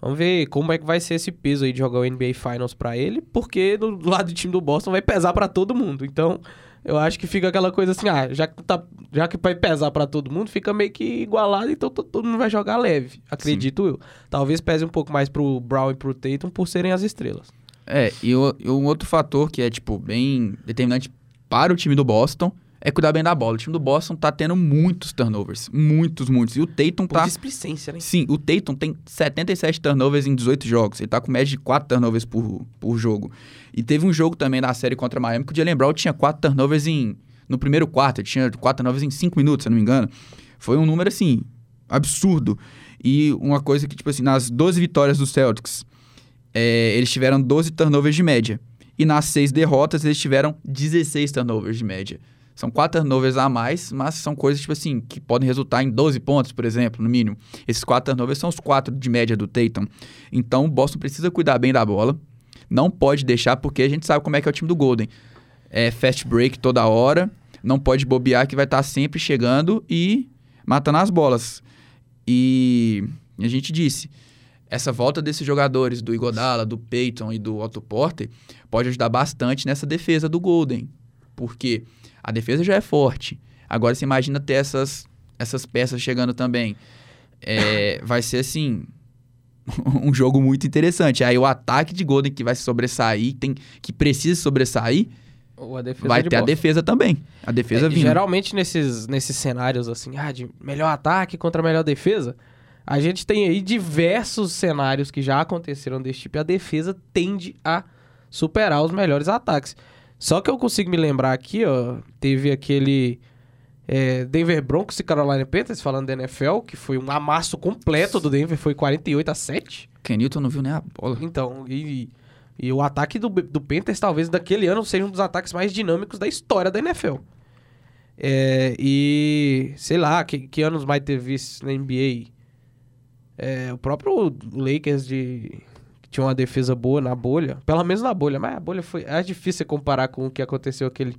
S2: Vamos ver como é que vai ser esse peso aí de jogar o NBA Finals pra ele, porque do lado do time do Boston vai pesar pra todo mundo. Então, eu acho que fica aquela coisa assim, ah, já que, tá, já que vai pesar pra todo mundo, fica meio que igualado, então to- todo mundo vai jogar leve, acredito eu. Talvez pese um pouco mais pro Brown e pro Tatum por serem as estrelas.
S1: É, e, o- e um outro fator que é, tipo, bem determinante para o time do Boston é cuidar bem da bola. O time do Boston tá tendo muitos turnovers. Muitos, muitos. E o Tatum
S2: Por
S1: tá.
S2: displicência, né?
S1: Sim, o Tatum tem 77 turnovers em 18 jogos. Ele tá com média de 4 turnovers por, por jogo. E teve um jogo também da série contra Miami que o Jalen Brown tinha 4 turnovers em, no primeiro quarto. Ele tinha 4 turnovers em 5 minutos, se eu não me engano. Foi um número, assim, absurdo. E uma coisa que, tipo assim, nas 12 vitórias dos Celtics, é, eles tiveram 12 turnovers de média. E nas 6 derrotas, eles tiveram 16 turnovers de média. São 4 turnovers a mais, mas são coisas, tipo assim, que podem resultar em 12 pontos, por exemplo, no mínimo. Esses 4 turnovers são os 4 de média do Tatum. Então, o Boston precisa cuidar bem da bola. Não pode deixar, porque a gente sabe como é que é o time do Golden. É fast break toda hora. Não pode bobear, que vai estar sempre chegando e matando as bolas. E a gente disse, essa volta desses jogadores, do Igodala, do Peyton e do Otto Porter, pode ajudar bastante nessa defesa do Golden. Porque a defesa já é forte. Agora você imagina ter essas, essas peças chegando também. É, vai ser assim. Um jogo muito interessante. Aí o ataque de Golden que vai se sobressair, tem, que precisa sobressair,
S2: a
S1: vai ter a
S2: Boston.
S1: defesa também. A defesa
S2: É,
S1: vindo.
S2: Geralmente nesses, nesses cenários assim, ah, de melhor ataque contra melhor defesa, a gente tem aí diversos cenários que já aconteceram desse tipo e a defesa tende a superar os melhores ataques. Só que eu consigo me lembrar aqui, ó, teve aquele é, Denver Broncos e Carolina Panthers, falando da NFL, que foi um amasso completo do Denver, foi 48 a 7.
S1: Kenilton não viu nem a bola.
S2: Então, e, e o ataque do, do Panthers, talvez daquele ano, seja um dos ataques mais dinâmicos da história da NFL. É, e sei lá, que, que anos mais teve isso na NBA? É, o próprio Lakers de. tinha uma defesa boa na bolha, pelo menos na bolha, mas a bolha foi. É difícil comparar com o que aconteceu aquele,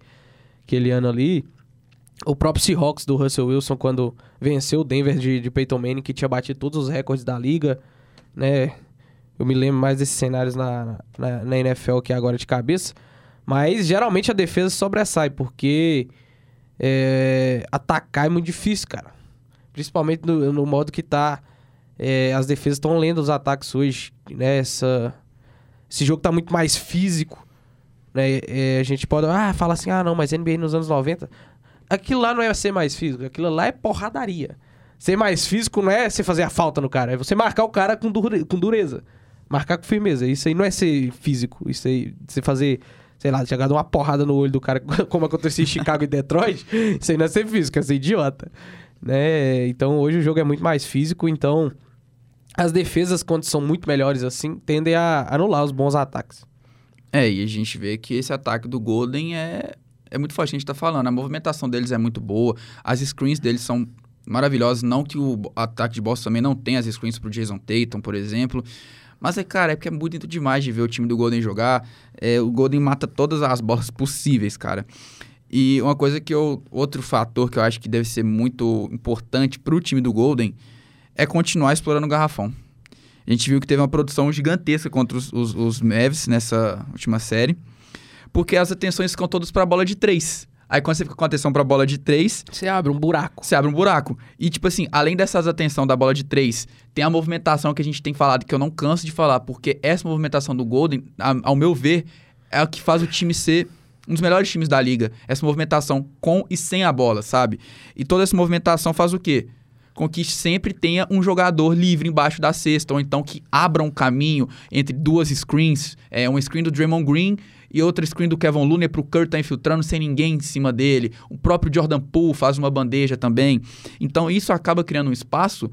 S2: aquele ano ali. O próprio Seahawks do Russell Wilson, quando venceu o Denver de, de Peyton Manning, que tinha batido todos os recordes da liga, né? Eu me lembro mais desses cenários na, na, na NFL que agora de cabeça. Mas geralmente a defesa sobressai, porque é, atacar é muito difícil, cara. Principalmente no, no modo que tá. É, as defesas estão lendo os ataques hoje, né? Esse jogo tá muito mais físico. Né? É, a gente pode ah, falar assim, ah não, mas NBA nos anos 90. Aquilo lá não é ser mais físico, aquilo lá é porradaria. Ser mais físico não é você fazer a falta no cara, é você marcar o cara com, com dureza. Marcar com firmeza. Isso aí não é ser físico. Isso aí, você fazer, sei lá, chegar de uma porrada no olho do cara, como aconteceu em Chicago e Detroit, isso aí não é ser físico, é ser idiota. Né? Então hoje o jogo é muito mais físico, então as defesas, quando são muito melhores assim, tendem a anular os bons ataques.
S1: É, e a gente vê que esse ataque do Golden é, é muito forte, a gente tá falando. A movimentação deles é muito boa, as screens deles são maravilhosas. Não que o ataque de Boston também não tenha as screens pro Jason Tatum, por exemplo. Mas, é, cara, é porque é bonito demais de ver o time do Golden jogar. É, o Golden mata todas as bolas possíveis, cara. E uma coisa que eu. Outro fator que eu acho que deve ser muito importante pro time do Golden é continuar explorando o garrafão. A gente viu que teve uma produção gigantesca contra os, os, os Mavs nessa última série. Porque as atenções ficam todas pra bola de três. Aí quando você fica com atenção pra bola de três,
S2: Você abre um buraco.
S1: você abre um buraco. E, tipo assim, além dessas atenção da bola de três, tem a movimentação que a gente tem falado, que eu não canso de falar, porque essa movimentação do Golden, a- ao meu ver, é o que faz o time ser um dos melhores times da liga. Essa movimentação com e sem a bola, sabe? E toda essa movimentação faz o quê? Com que sempre tenha um jogador livre embaixo da cesta, ou então que abra um caminho entre duas screens, é, um screen do Draymond Green e outra screen do Kevin Looney pro Kurt tá infiltrando sem ninguém em cima dele. O próprio Jordan Poole faz uma bandeja também. Então isso acaba criando um espaço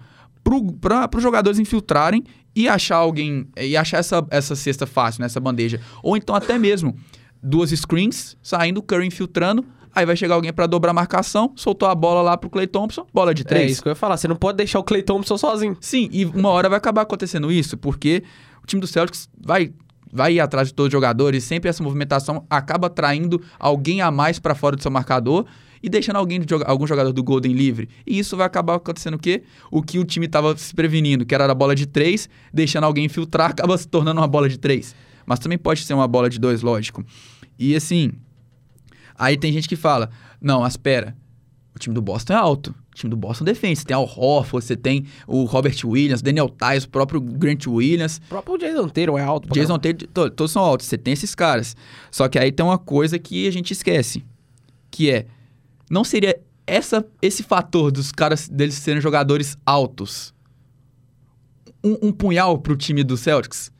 S1: para os jogadores infiltrarem e achar alguém e achar essa, essa cesta fácil, né, essa bandeja. Ou então até mesmo duas screens saindo, o Curry infiltrando, Aí vai chegar alguém pra dobrar a marcação, soltou a bola lá pro Clay Thompson, bola de
S2: É
S1: três.
S2: isso que eu ia falar. Você não pode deixar o Clay Thompson sozinho.
S1: Sim, e uma hora vai acabar acontecendo isso, porque o time do Celtics vai, vai ir atrás de todos os jogadores, sempre essa movimentação acaba traindo alguém a mais pra fora do seu marcador e deixando alguém de algum jogador do Golden livre. E isso vai acabar acontecendo o quê? O que o time tava se prevenindo, que era a bola de três, deixando alguém infiltrar, acaba se tornando uma bola de três. Mas também pode ser uma bola de dois, lógico. E assim, aí tem gente que fala, não, espera, o time do Boston é alto. O time do Boston defende. Você tem Al Horford, você tem o Robert Williams, Daniel Tice, o próprio Grant Williams.
S2: O próprio Jason Tatum é alto.
S1: Jason to- todos são altos. Você tem esses caras. Só que aí tem uma coisa que a gente esquece. Que é, não seria essa, esse fator dos caras, deles serem jogadores altos, um, um punhal pro time do Celtics?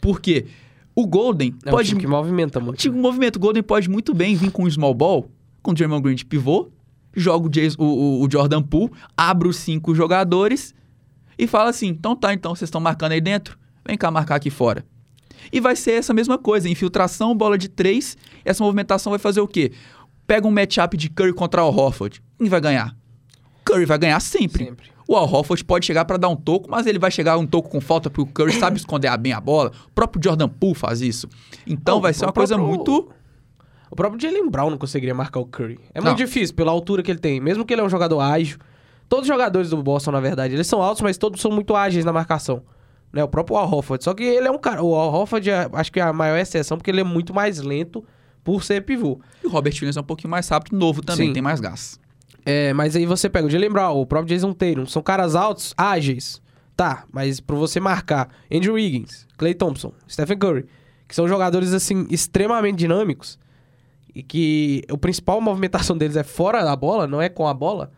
S1: Por quê? O Golden
S2: É um
S1: pode...
S2: time que movimenta
S1: O
S2: muito.
S1: time- o movimento Golden pode muito bem vir com um small ball, com o Draymond Green de pivô, joga o, Jason- o- o- o Jordan Poole, abre os cinco jogadores e fala assim, então tá, então vocês estão marcando aí dentro, vem cá marcar aqui fora. E vai ser essa mesma coisa, infiltração, bola de três, essa movimentação vai fazer o quê? Pega um matchup de Curry contra o Horford, quem vai ganhar? Curry vai ganhar sempre.
S2: Sempre.
S1: O Al Horford pode chegar pra dar um toco, mas ele vai chegar um toco com falta porque o Curry sabe esconder bem a bola. O próprio Jordan Poole faz isso. Então
S2: Não,
S1: vai ser uma coisa
S2: próprio-
S1: muito
S2: O próprio Jalen Brown não conseguiria marcar o Curry. É
S1: Não.
S2: muito difícil, pela altura que ele tem. Mesmo que ele é um jogador ágil. Todos os jogadores do Boston, na verdade, eles são altos, mas todos são muito ágeis na marcação. Né? O próprio Al Horford. Só que ele é um cara... O Al Horford é, acho que é a maior exceção, porque ele é muito mais lento por ser pivô.
S1: E o Robert Williams é um pouquinho mais rápido, novo também,
S2: Sim.
S1: tem mais gás.
S2: É, mas aí você pega o Jalen Brown, o próprio Jason Tatum. São caras altos, ágeis. Tá, mas pra você marcar Andrew Wiggins, Clay Thompson, Stephen Curry, que são jogadores, assim, extremamente dinâmicos, e que a principal movimentação deles é fora da bola, não é com a bola,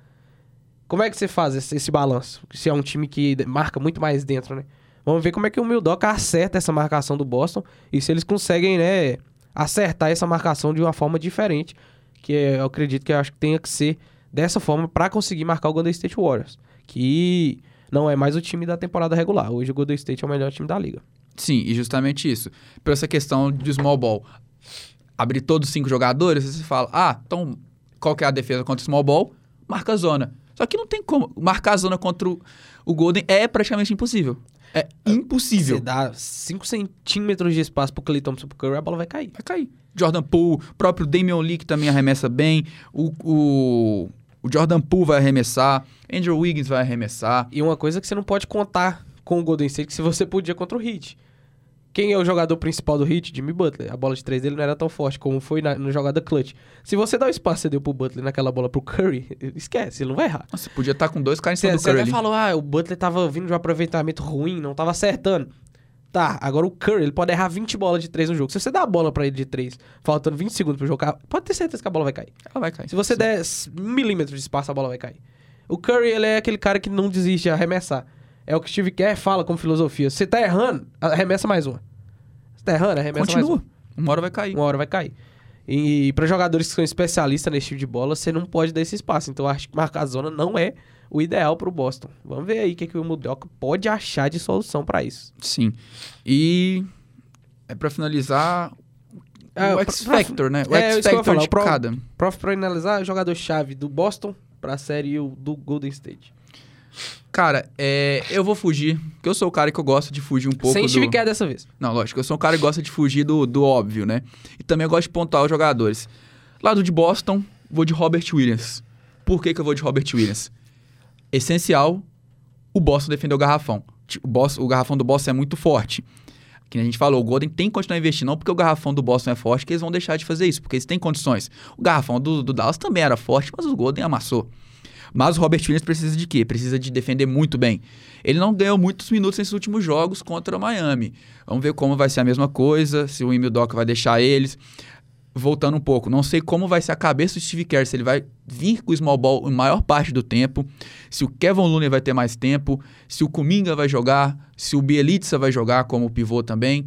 S2: como é que você faz esse, esse balanço? Se é um time que marca muito mais dentro, né? Vamos ver como é que o Mildoca acerta essa marcação do Boston e se eles conseguem, né, acertar essa marcação de uma forma diferente, que é- eu acredito que eu acho que tenha que ser dessa forma pra conseguir marcar o Golden State Warriors, que não é mais o time da temporada regular. Hoje o Golden State é o melhor time da liga.
S1: Sim, e justamente isso. Por essa questão de small ball. Abrir todos os cinco jogadores, você fala, ah, então qual que é a defesa contra o small ball? Marca a zona. Só que não tem como. Marcar a zona contra o Golden é praticamente impossível. É impossível.
S2: Você dá 5 centímetros de espaço pro Clay Thompson pro Curry, a bola vai cair.
S1: Vai cair. Jordan Poole, próprio Damian Lee, que também arremessa bem. O, o, o Jordan Poole vai arremessar. Andrew Wiggins vai arremessar.
S2: E uma coisa que você não pode contar com o Golden State, que se você podia contra o Heat. Quem é o jogador principal do Heat? Jimmy Butler. A bola de três dele não era tão forte como foi na, na jogada clutch. Se você dá o espaço que você deu pro Butler naquela bola pro Curry, esquece, ele não vai errar.
S1: Nossa, podia estar com dois caras em
S2: Você,
S1: cima do
S2: você
S1: Curry
S2: até
S1: ali.
S2: falou, ah, o Butler tava vindo de um aproveitamento ruim, não tava acertando. Tá, agora o Curry, ele pode errar 20 bolas de três no jogo. Se você dá a bola pra ele de três, faltando 20 segundos pro jogo, pode ter certeza que a bola vai cair.
S1: Ela vai cair.
S2: Se você
S1: Sim.
S2: der um milímetro de espaço, a bola vai cair. O Curry, ele é aquele cara que não desiste de arremessar. É o que o Steve Kerr fala como filosofia. Você tá errando, arremessa mais uma. Você tá errando, arremessa mais
S1: Continua.
S2: uma.
S1: Uma hora vai cair.
S2: Uma hora vai cair. E para jogadores que são especialistas nesse tipo de bola, você não pode dar esse espaço. Então eu acho que marcar a zona não é o ideal pro Boston. Vamos ver aí o que, que o Mudoka pode achar de solução pra isso.
S1: Sim. E é pra finalizar
S2: É,
S1: o X Factor, né? O
S2: é,
S1: X Factor de
S2: o pro-
S1: cada.
S2: Prof, pra analisar, jogador-chave do Boston pra série o do Golden State.
S1: Cara, é, eu vou fugir, porque eu sou o cara que eu gosto de fugir um pouco
S2: Sem
S1: do...
S2: Steve Kerr dessa vez.
S1: Não, lógico, eu sou um cara que gosta de fugir do, do óbvio, né? E também eu gosto de pontuar os jogadores. Lado de Boston, vou de Robert Williams. Por que, que eu vou de Robert Williams? Essencial, o Boston defender o garrafão. O, Boston- o garrafão do Boston é muito forte. Que a gente falou, o Golden tem que continuar investindo, não porque o garrafão do Boston é forte, que eles vão deixar de fazer isso, porque eles têm condições. O garrafão do, do Dallas também era forte, mas o Golden amassou. Mas o Robert Williams precisa de quê? Precisa de defender muito bem. Ele não ganhou muitos minutos nesses últimos jogos contra o Miami. Vamos ver como vai ser a mesma coisa, se o Emil Doc vai deixar eles. Voltando um pouco, não sei como vai ser a cabeça do Steve Kerr, se ele vai vir com o small ball a maior parte do tempo, se o Kevin Looney vai ter mais tempo, se o Kuminga vai jogar, se o Bielitsa vai jogar como pivô também.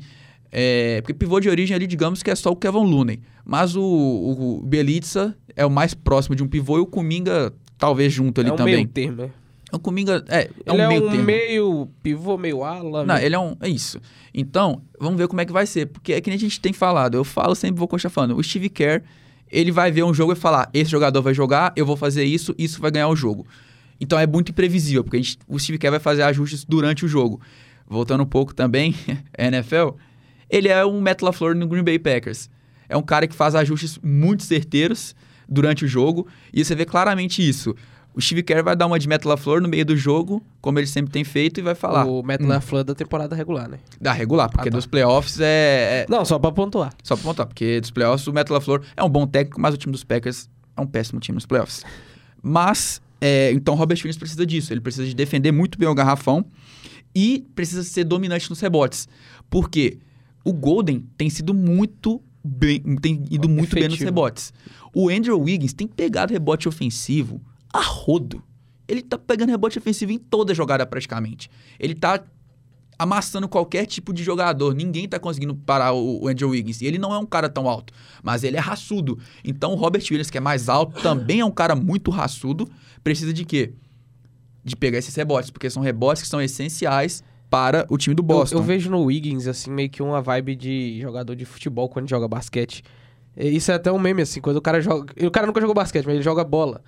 S1: É, porque pivô de origem ali, digamos que é só o Kevin Looney. Mas o, o, o Bielitsa é o mais próximo de um pivô e o Kuminga talvez junto ali
S2: é um
S1: também.
S2: meio termo, né?
S1: O é, é
S2: ele
S1: um
S2: é
S1: meio
S2: um
S1: termo.
S2: meio pivô, meio ala.
S1: Não,
S2: meio-
S1: ele é um. É isso. Então, vamos ver como é que vai ser. Porque é que nem a gente tem falado. Eu falo sempre, vou continuar falando. O Steve Kerr, ele vai ver um jogo e falar: esse jogador vai jogar, eu vou fazer isso, isso vai ganhar o jogo. Então é muito imprevisível, porque gente, o Steve Kerr vai fazer ajustes durante o jogo. Voltando um pouco também, NFL, ele é um Matt LaFleur no Green Bay Packers. É um cara que faz ajustes muito certeiros durante o jogo, e você vê claramente isso. O Steve Kerr vai dar uma de Matt LaFleur no meio do jogo, como ele sempre tem feito, e vai falar.
S2: O Matt
S1: hum,
S2: LaFleur da temporada regular, né?
S1: Da regular, porque
S2: Ah, tá.
S1: dos playoffs é, é-
S2: Não, só pra pontuar.
S1: Só pra pontuar, porque dos playoffs o Matt LaFleur é um bom técnico, mas o time dos Packers é um péssimo time nos playoffs. Mas, é, então Robert Williams precisa disso. Ele precisa de defender muito bem o garrafão e precisa ser dominante nos rebotes. Porque o Golden tem sido muito bem, tem ido muito bem nos
S2: Efetivo.
S1: rebotes. O Andrew Wiggins tem pegado rebote ofensivo a rodo. Ele tá pegando rebote ofensivo em toda jogada praticamente. Ele tá amassando qualquer tipo de jogador. Ninguém tá conseguindo parar o, o Andrew Wiggins. E ele não é um cara tão alto, mas ele é raçudo. Então o Robert Williams, que é mais alto, também é um cara muito raçudo. Precisa de quê? De pegar esses rebotes, porque são rebotes que são essenciais para o time do
S2: Eu,
S1: Boston.
S2: eu vejo no Wiggins, assim, meio que uma vibe de jogador de futebol quando joga basquete. Isso é até um meme, assim, quando o cara joga. O cara nunca jogou basquete, mas ele joga bola,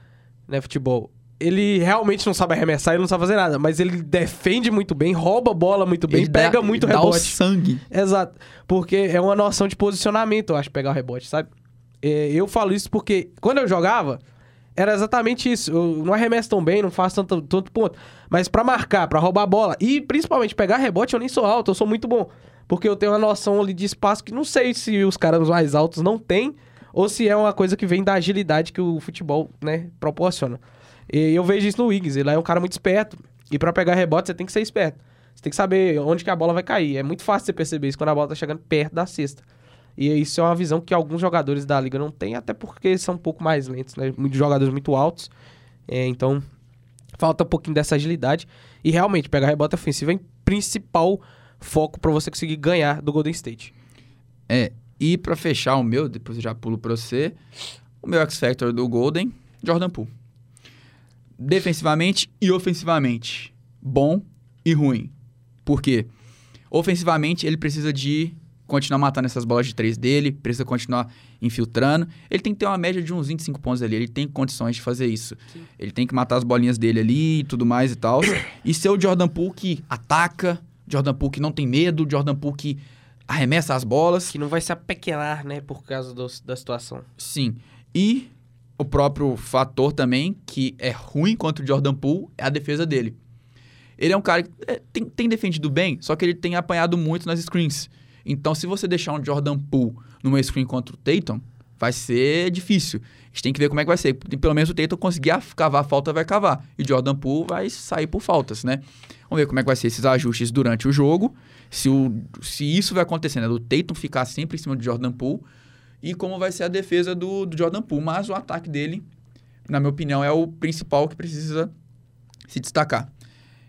S2: né? Futebol. Ele realmente não sabe arremessar, ele não sabe fazer nada, mas ele defende muito bem, rouba a bola muito bem,
S1: Ele dá-
S2: pega muito
S1: dá o
S2: rebote.
S1: sangue.
S2: Exato. Porque é uma noção de posicionamento, eu acho, pegar o rebote, sabe? É, eu falo isso porque quando eu jogava, era exatamente isso. Eu não arremesso tão bem, não faço tanto, tanto ponto. Mas pra marcar, pra roubar a bola e principalmente pegar rebote, eu nem sou alto, eu sou muito bom. Porque eu tenho uma noção ali de espaço que não sei se os caras mais altos não têm ou se é uma coisa que vem da agilidade que o futebol, né, proporciona. E eu vejo isso no Wiggins, ele é um cara muito esperto. E pra pegar rebote, você tem que ser esperto. Você tem que saber onde que a bola vai cair. É muito fácil você perceber isso quando a bola tá chegando perto da cesta. E isso é uma visão que alguns jogadores da liga não têm, até porque são um pouco mais lentos, né? Muitos jogadores muito altos. É, então, falta um pouquinho dessa agilidade. E realmente, pegar rebote ofensivo é o principal foco pra você conseguir ganhar do Golden State.
S1: É, e pra fechar o meu, depois eu já pulo pra você, o meu X-Factor do Golden, Jordan Poole. Defensivamente e ofensivamente, bom e ruim. Por quê? Ofensivamente, ele precisa de continuar matando essas bolas de três dele, precisa continuar infiltrando. Ele tem que ter uma média de uns 25 pontos ali, ele tem condições de fazer isso. Ele tem que matar as bolinhas dele ali e tudo mais e tal. e ser o Jordan Poole que ataca, Jordan Poole que não tem medo, Jordan Poole que arremessa as bolas.
S2: Que não vai se apequenar, né, por causa do- da situação.
S1: Sim. E o próprio fator também, que é ruim contra o Jordan Poole, é a defesa dele. Ele é um cara que é, tem, tem defendido bem, só que ele tem apanhado muito nas screens. Então, se você deixar um Jordan Poole numa screen contra o Tatum, vai ser difícil. A gente tem que ver como é que vai ser. Pelo menos o Tatum conseguir cavar a falta, vai cavar. E o Jordan Poole vai sair por faltas, né? Vamos ver como é que vai ser esses ajustes durante o jogo. Se, o, se isso vai acontecer, né? Do Tatum ficar sempre em cima do Jordan Poole. E como vai ser a defesa do, do Jordan Poole. Mas o ataque dele, na minha opinião, é o principal que precisa se destacar.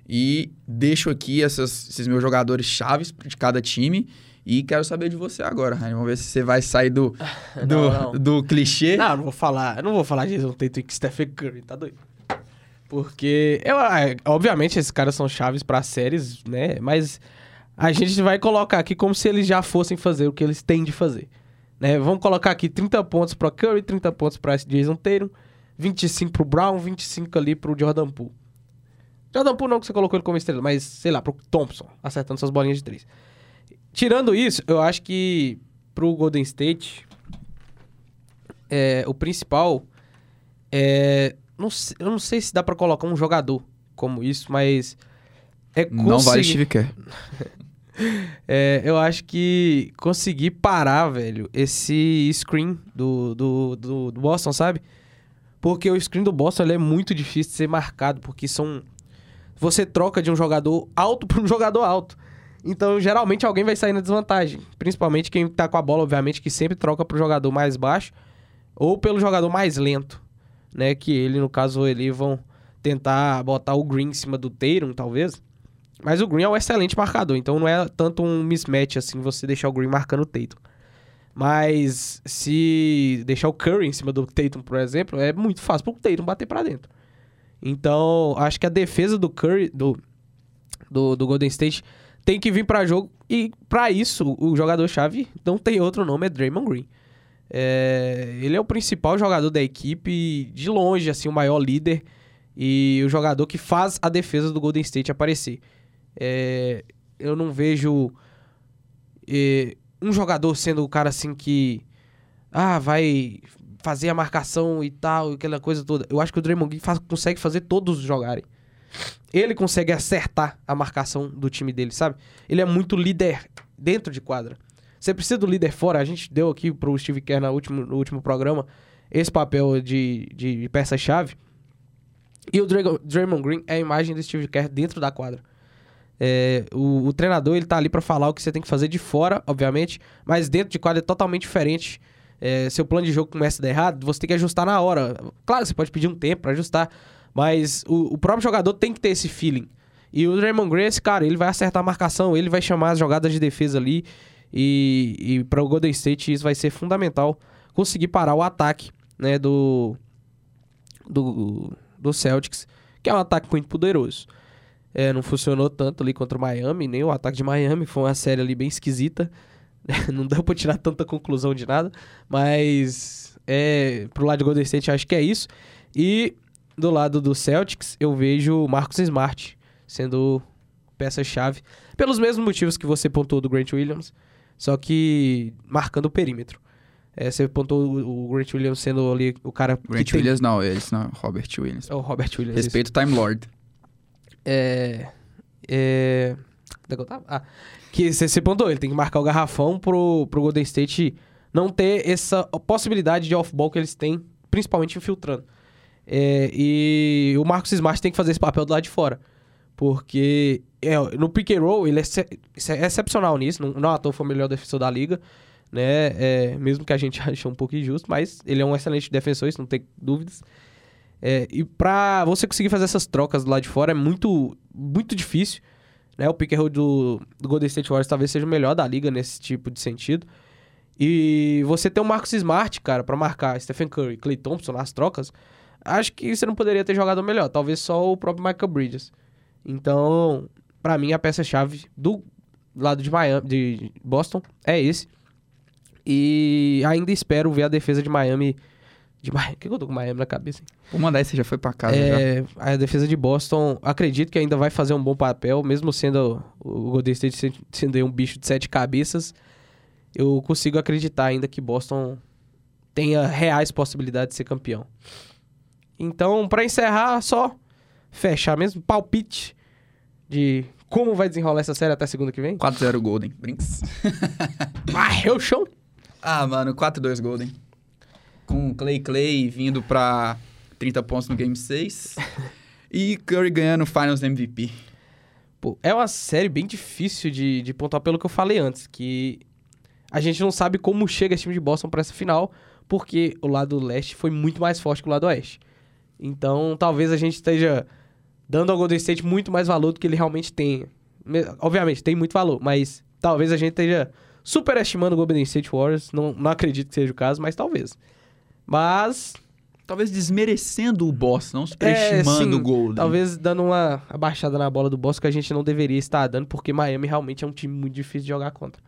S1: E deixo aqui essas- esses meus jogadores chaves de cada time. E quero saber de você agora, Rainer. Vamos ver se você vai sair do, do,
S2: Não, não.
S1: do clichê.
S2: Não, não vou falar. Eu não vou falar Jason Tatum e Stephen Curry, tá doido? Porque, eu, é, obviamente, esses caras são chaves pra séries, né? Mas a gente vai colocar aqui como se eles já fossem fazer o que eles têm de fazer. Né? Vamos colocar aqui 30 pontos pra Curry, 30 pontos pra esse Jason Tatum, 25 pro Brown, 25 ali pro Jordan Poole. Jordan Poole não que você colocou ele como estrela, mas sei lá, pro Thompson, acertando suas bolinhas de três. Tirando isso, eu acho que pro Golden State, é, o principal é. Não, se- eu não sei se dá pra colocar um jogador como isso, mas. É
S1: Não vale
S2: conseguir-
S1: Steve Kerr.
S2: é, eu acho que conseguir parar, velho, esse screen do, do, do, do Boston, sabe? Porque o screen do Boston é muito difícil de ser marcado, porque são. Você troca de um jogador alto para um jogador alto. Então, geralmente, alguém vai sair na desvantagem. Principalmente quem tá com a bola, obviamente, que sempre troca pro jogador mais baixo ou pelo jogador mais lento, né? Que ele, no caso, ele vão tentar botar o Green em cima do Tatum, talvez. Mas o Green é um excelente marcador, então não é tanto um mismatch assim você deixar o Green marcando o Tatum. Mas se deixar o Curry em cima do Tatum, por exemplo, é muito fácil pro Tatum bater pra dentro. Então, acho que a defesa do Curry, do, do, do Golden State, tem que vir pra jogo. E pra isso, o jogador-chave não tem outro nome, é Draymond Green. É, ele é o principal jogador da equipe, de longe, assim, o maior líder e o jogador que faz a defesa do Golden State aparecer. É, eu não vejo é, um jogador sendo o cara assim que ah, vai fazer a marcação e tal, aquela coisa toda. Eu acho que o Draymond Green faz, consegue fazer todos jogarem. Ele consegue acertar a marcação do time dele, sabe? Ele é muito líder dentro de quadra. Você precisa do líder fora. A gente deu aqui pro Steve Kerr no último, no último programa esse papel de, de peça-chave. E o Draymond Green é a imagem do Steve Kerr dentro da quadra. É, o, o, treinador ele tá ali para falar o que você tem que fazer de fora, obviamente, mas dentro de quadra é totalmente diferente. É, seu plano de jogo começa a dar errado, você tem que ajustar na hora. Claro, você pode pedir um tempo para ajustar, mas o, o, próprio jogador tem que ter esse feeling. E o Draymond esse cara, ele vai acertar a marcação, ele vai chamar as jogadas de defesa ali. E, e para o Golden State isso vai ser fundamental conseguir parar o ataque né, do, do, do Celtics, que é um ataque muito poderoso. É, não funcionou tanto ali contra o Miami, nem o ataque de Miami, foi uma série ali bem esquisita. não deu pra tirar tanta conclusão de nada, mas é, pro lado de Golden State acho que é isso. E do lado do Celtics, eu vejo o Marcus Smart sendo peça-chave, pelos mesmos motivos que você pontuou do Grant Williams, só que marcando o perímetro. É, você pontou o, Grant Williams sendo ali o cara.
S1: Grant Williams não, eles não, Robert Williams.
S2: É o Robert Williams.
S1: Respeito o Time Lord.
S2: É. É. Ah, que você pontou, ele tem que marcar o garrafão pro, pro Golden State não ter essa possibilidade de off-ball que eles têm, principalmente infiltrando. É, e o Marcos Smart tem que fazer esse papel do lado de fora. Porque é, no pick and roll ele é, é excepcional nisso. Não, não à toa foi o melhor defensor da liga. Né? É, mesmo que a gente ache um pouco injusto, mas ele é um excelente defensor, isso não tem dúvidas. É, e pra você conseguir fazer essas trocas do lado de fora é muito, muito difícil. Né? O pick and roll do, do Golden State Warriors talvez seja o melhor da liga nesse tipo de sentido. E você ter o Marcus Smart, cara, para marcar Stephen Curry, Clay Thompson nas trocas, acho que você não poderia ter jogado melhor. Talvez só o próprio Michael Bridges. Então, para mim, a peça-chave do lado de Miami, de Boston, é esse. E ainda espero ver a defesa de Miami. De Miami. O que eu tô com Miami na cabeça? Hein?
S1: Vou mandar esse já foi pra casa.
S2: É, já. A defesa de Boston, acredito que ainda vai fazer um bom papel, mesmo sendo o Golden State sendo um bicho de sete cabeças. Eu consigo acreditar ainda que Boston tenha reais possibilidades de ser campeão. Então, para encerrar, só fechar mesmo, palpite de como vai desenrolar essa série até segunda que vem?
S1: 4-0 Golden. Brinks.
S2: ah, eu chão.
S1: Ah, mano, 4-2 Golden. Com Clay Clay vindo pra 30 pontos no Game 6. e Curry ganhando Finals MVP.
S2: Pô, é uma série bem difícil de, de pontuar pelo que eu falei antes, que a gente não sabe como chega esse time de Boston para essa final, porque o lado leste foi muito mais forte que o lado oeste. Então, talvez a gente esteja dando ao Golden State muito mais valor do que ele realmente tem. Obviamente, tem muito valor, mas talvez a gente esteja superestimando o Golden State Warriors. Não, não acredito que seja o caso, mas talvez. Mas.
S1: Talvez desmerecendo o boss, não superestimando é, o Golden.
S2: Talvez dando uma abaixada na bola do boss que a gente não deveria estar dando, porque Miami realmente é um time muito difícil de jogar contra.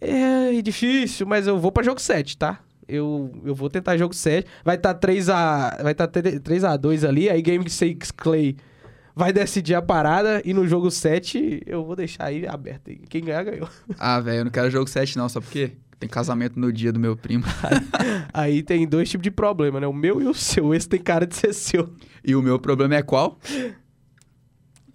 S2: É difícil, mas eu vou para jogo 7, tá? Eu, eu vou tentar jogo 7. Vai estar tá 3x, vai tá 3 a 2 ali, aí Game 6 Clay vai decidir a parada e no jogo 7 eu vou deixar aí aberto. Quem ganhar, ganhou.
S1: Ah, velho, eu não quero jogo 7 não, sabe por quê? Tem casamento no dia do meu primo.
S2: aí tem dois tipos de problema, né? O meu e o seu. Esse tem cara de ser seu.
S1: E o meu problema é qual?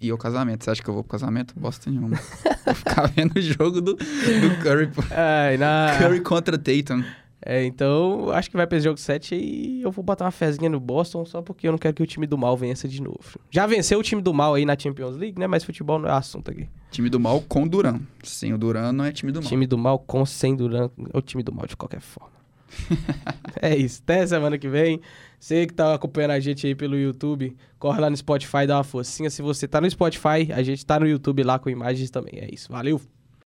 S1: E o casamento. Você acha que eu vou pro casamento? Bosta nenhuma. vou ficar vendo o jogo do, do Curry.
S2: Ai, na...
S1: Curry contra Tatum.
S2: É, então, acho que vai pra esse jogo 7 e eu vou botar uma fezinha no Boston só porque eu não quero que o time do mal vença de novo. Já venceu o time do mal aí na Champions League, né? Mas futebol não é assunto aqui.
S1: Time do mal com Duran. Sem o Duran não é time do mal.
S2: Time do mal com sem Duran é o time do mal de qualquer forma. é isso. Até semana que vem. Você que tá acompanhando a gente aí pelo YouTube, corre lá no Spotify, dá uma forcinha. Se você tá no Spotify, a gente tá no YouTube lá com imagens também. É isso. Valeu!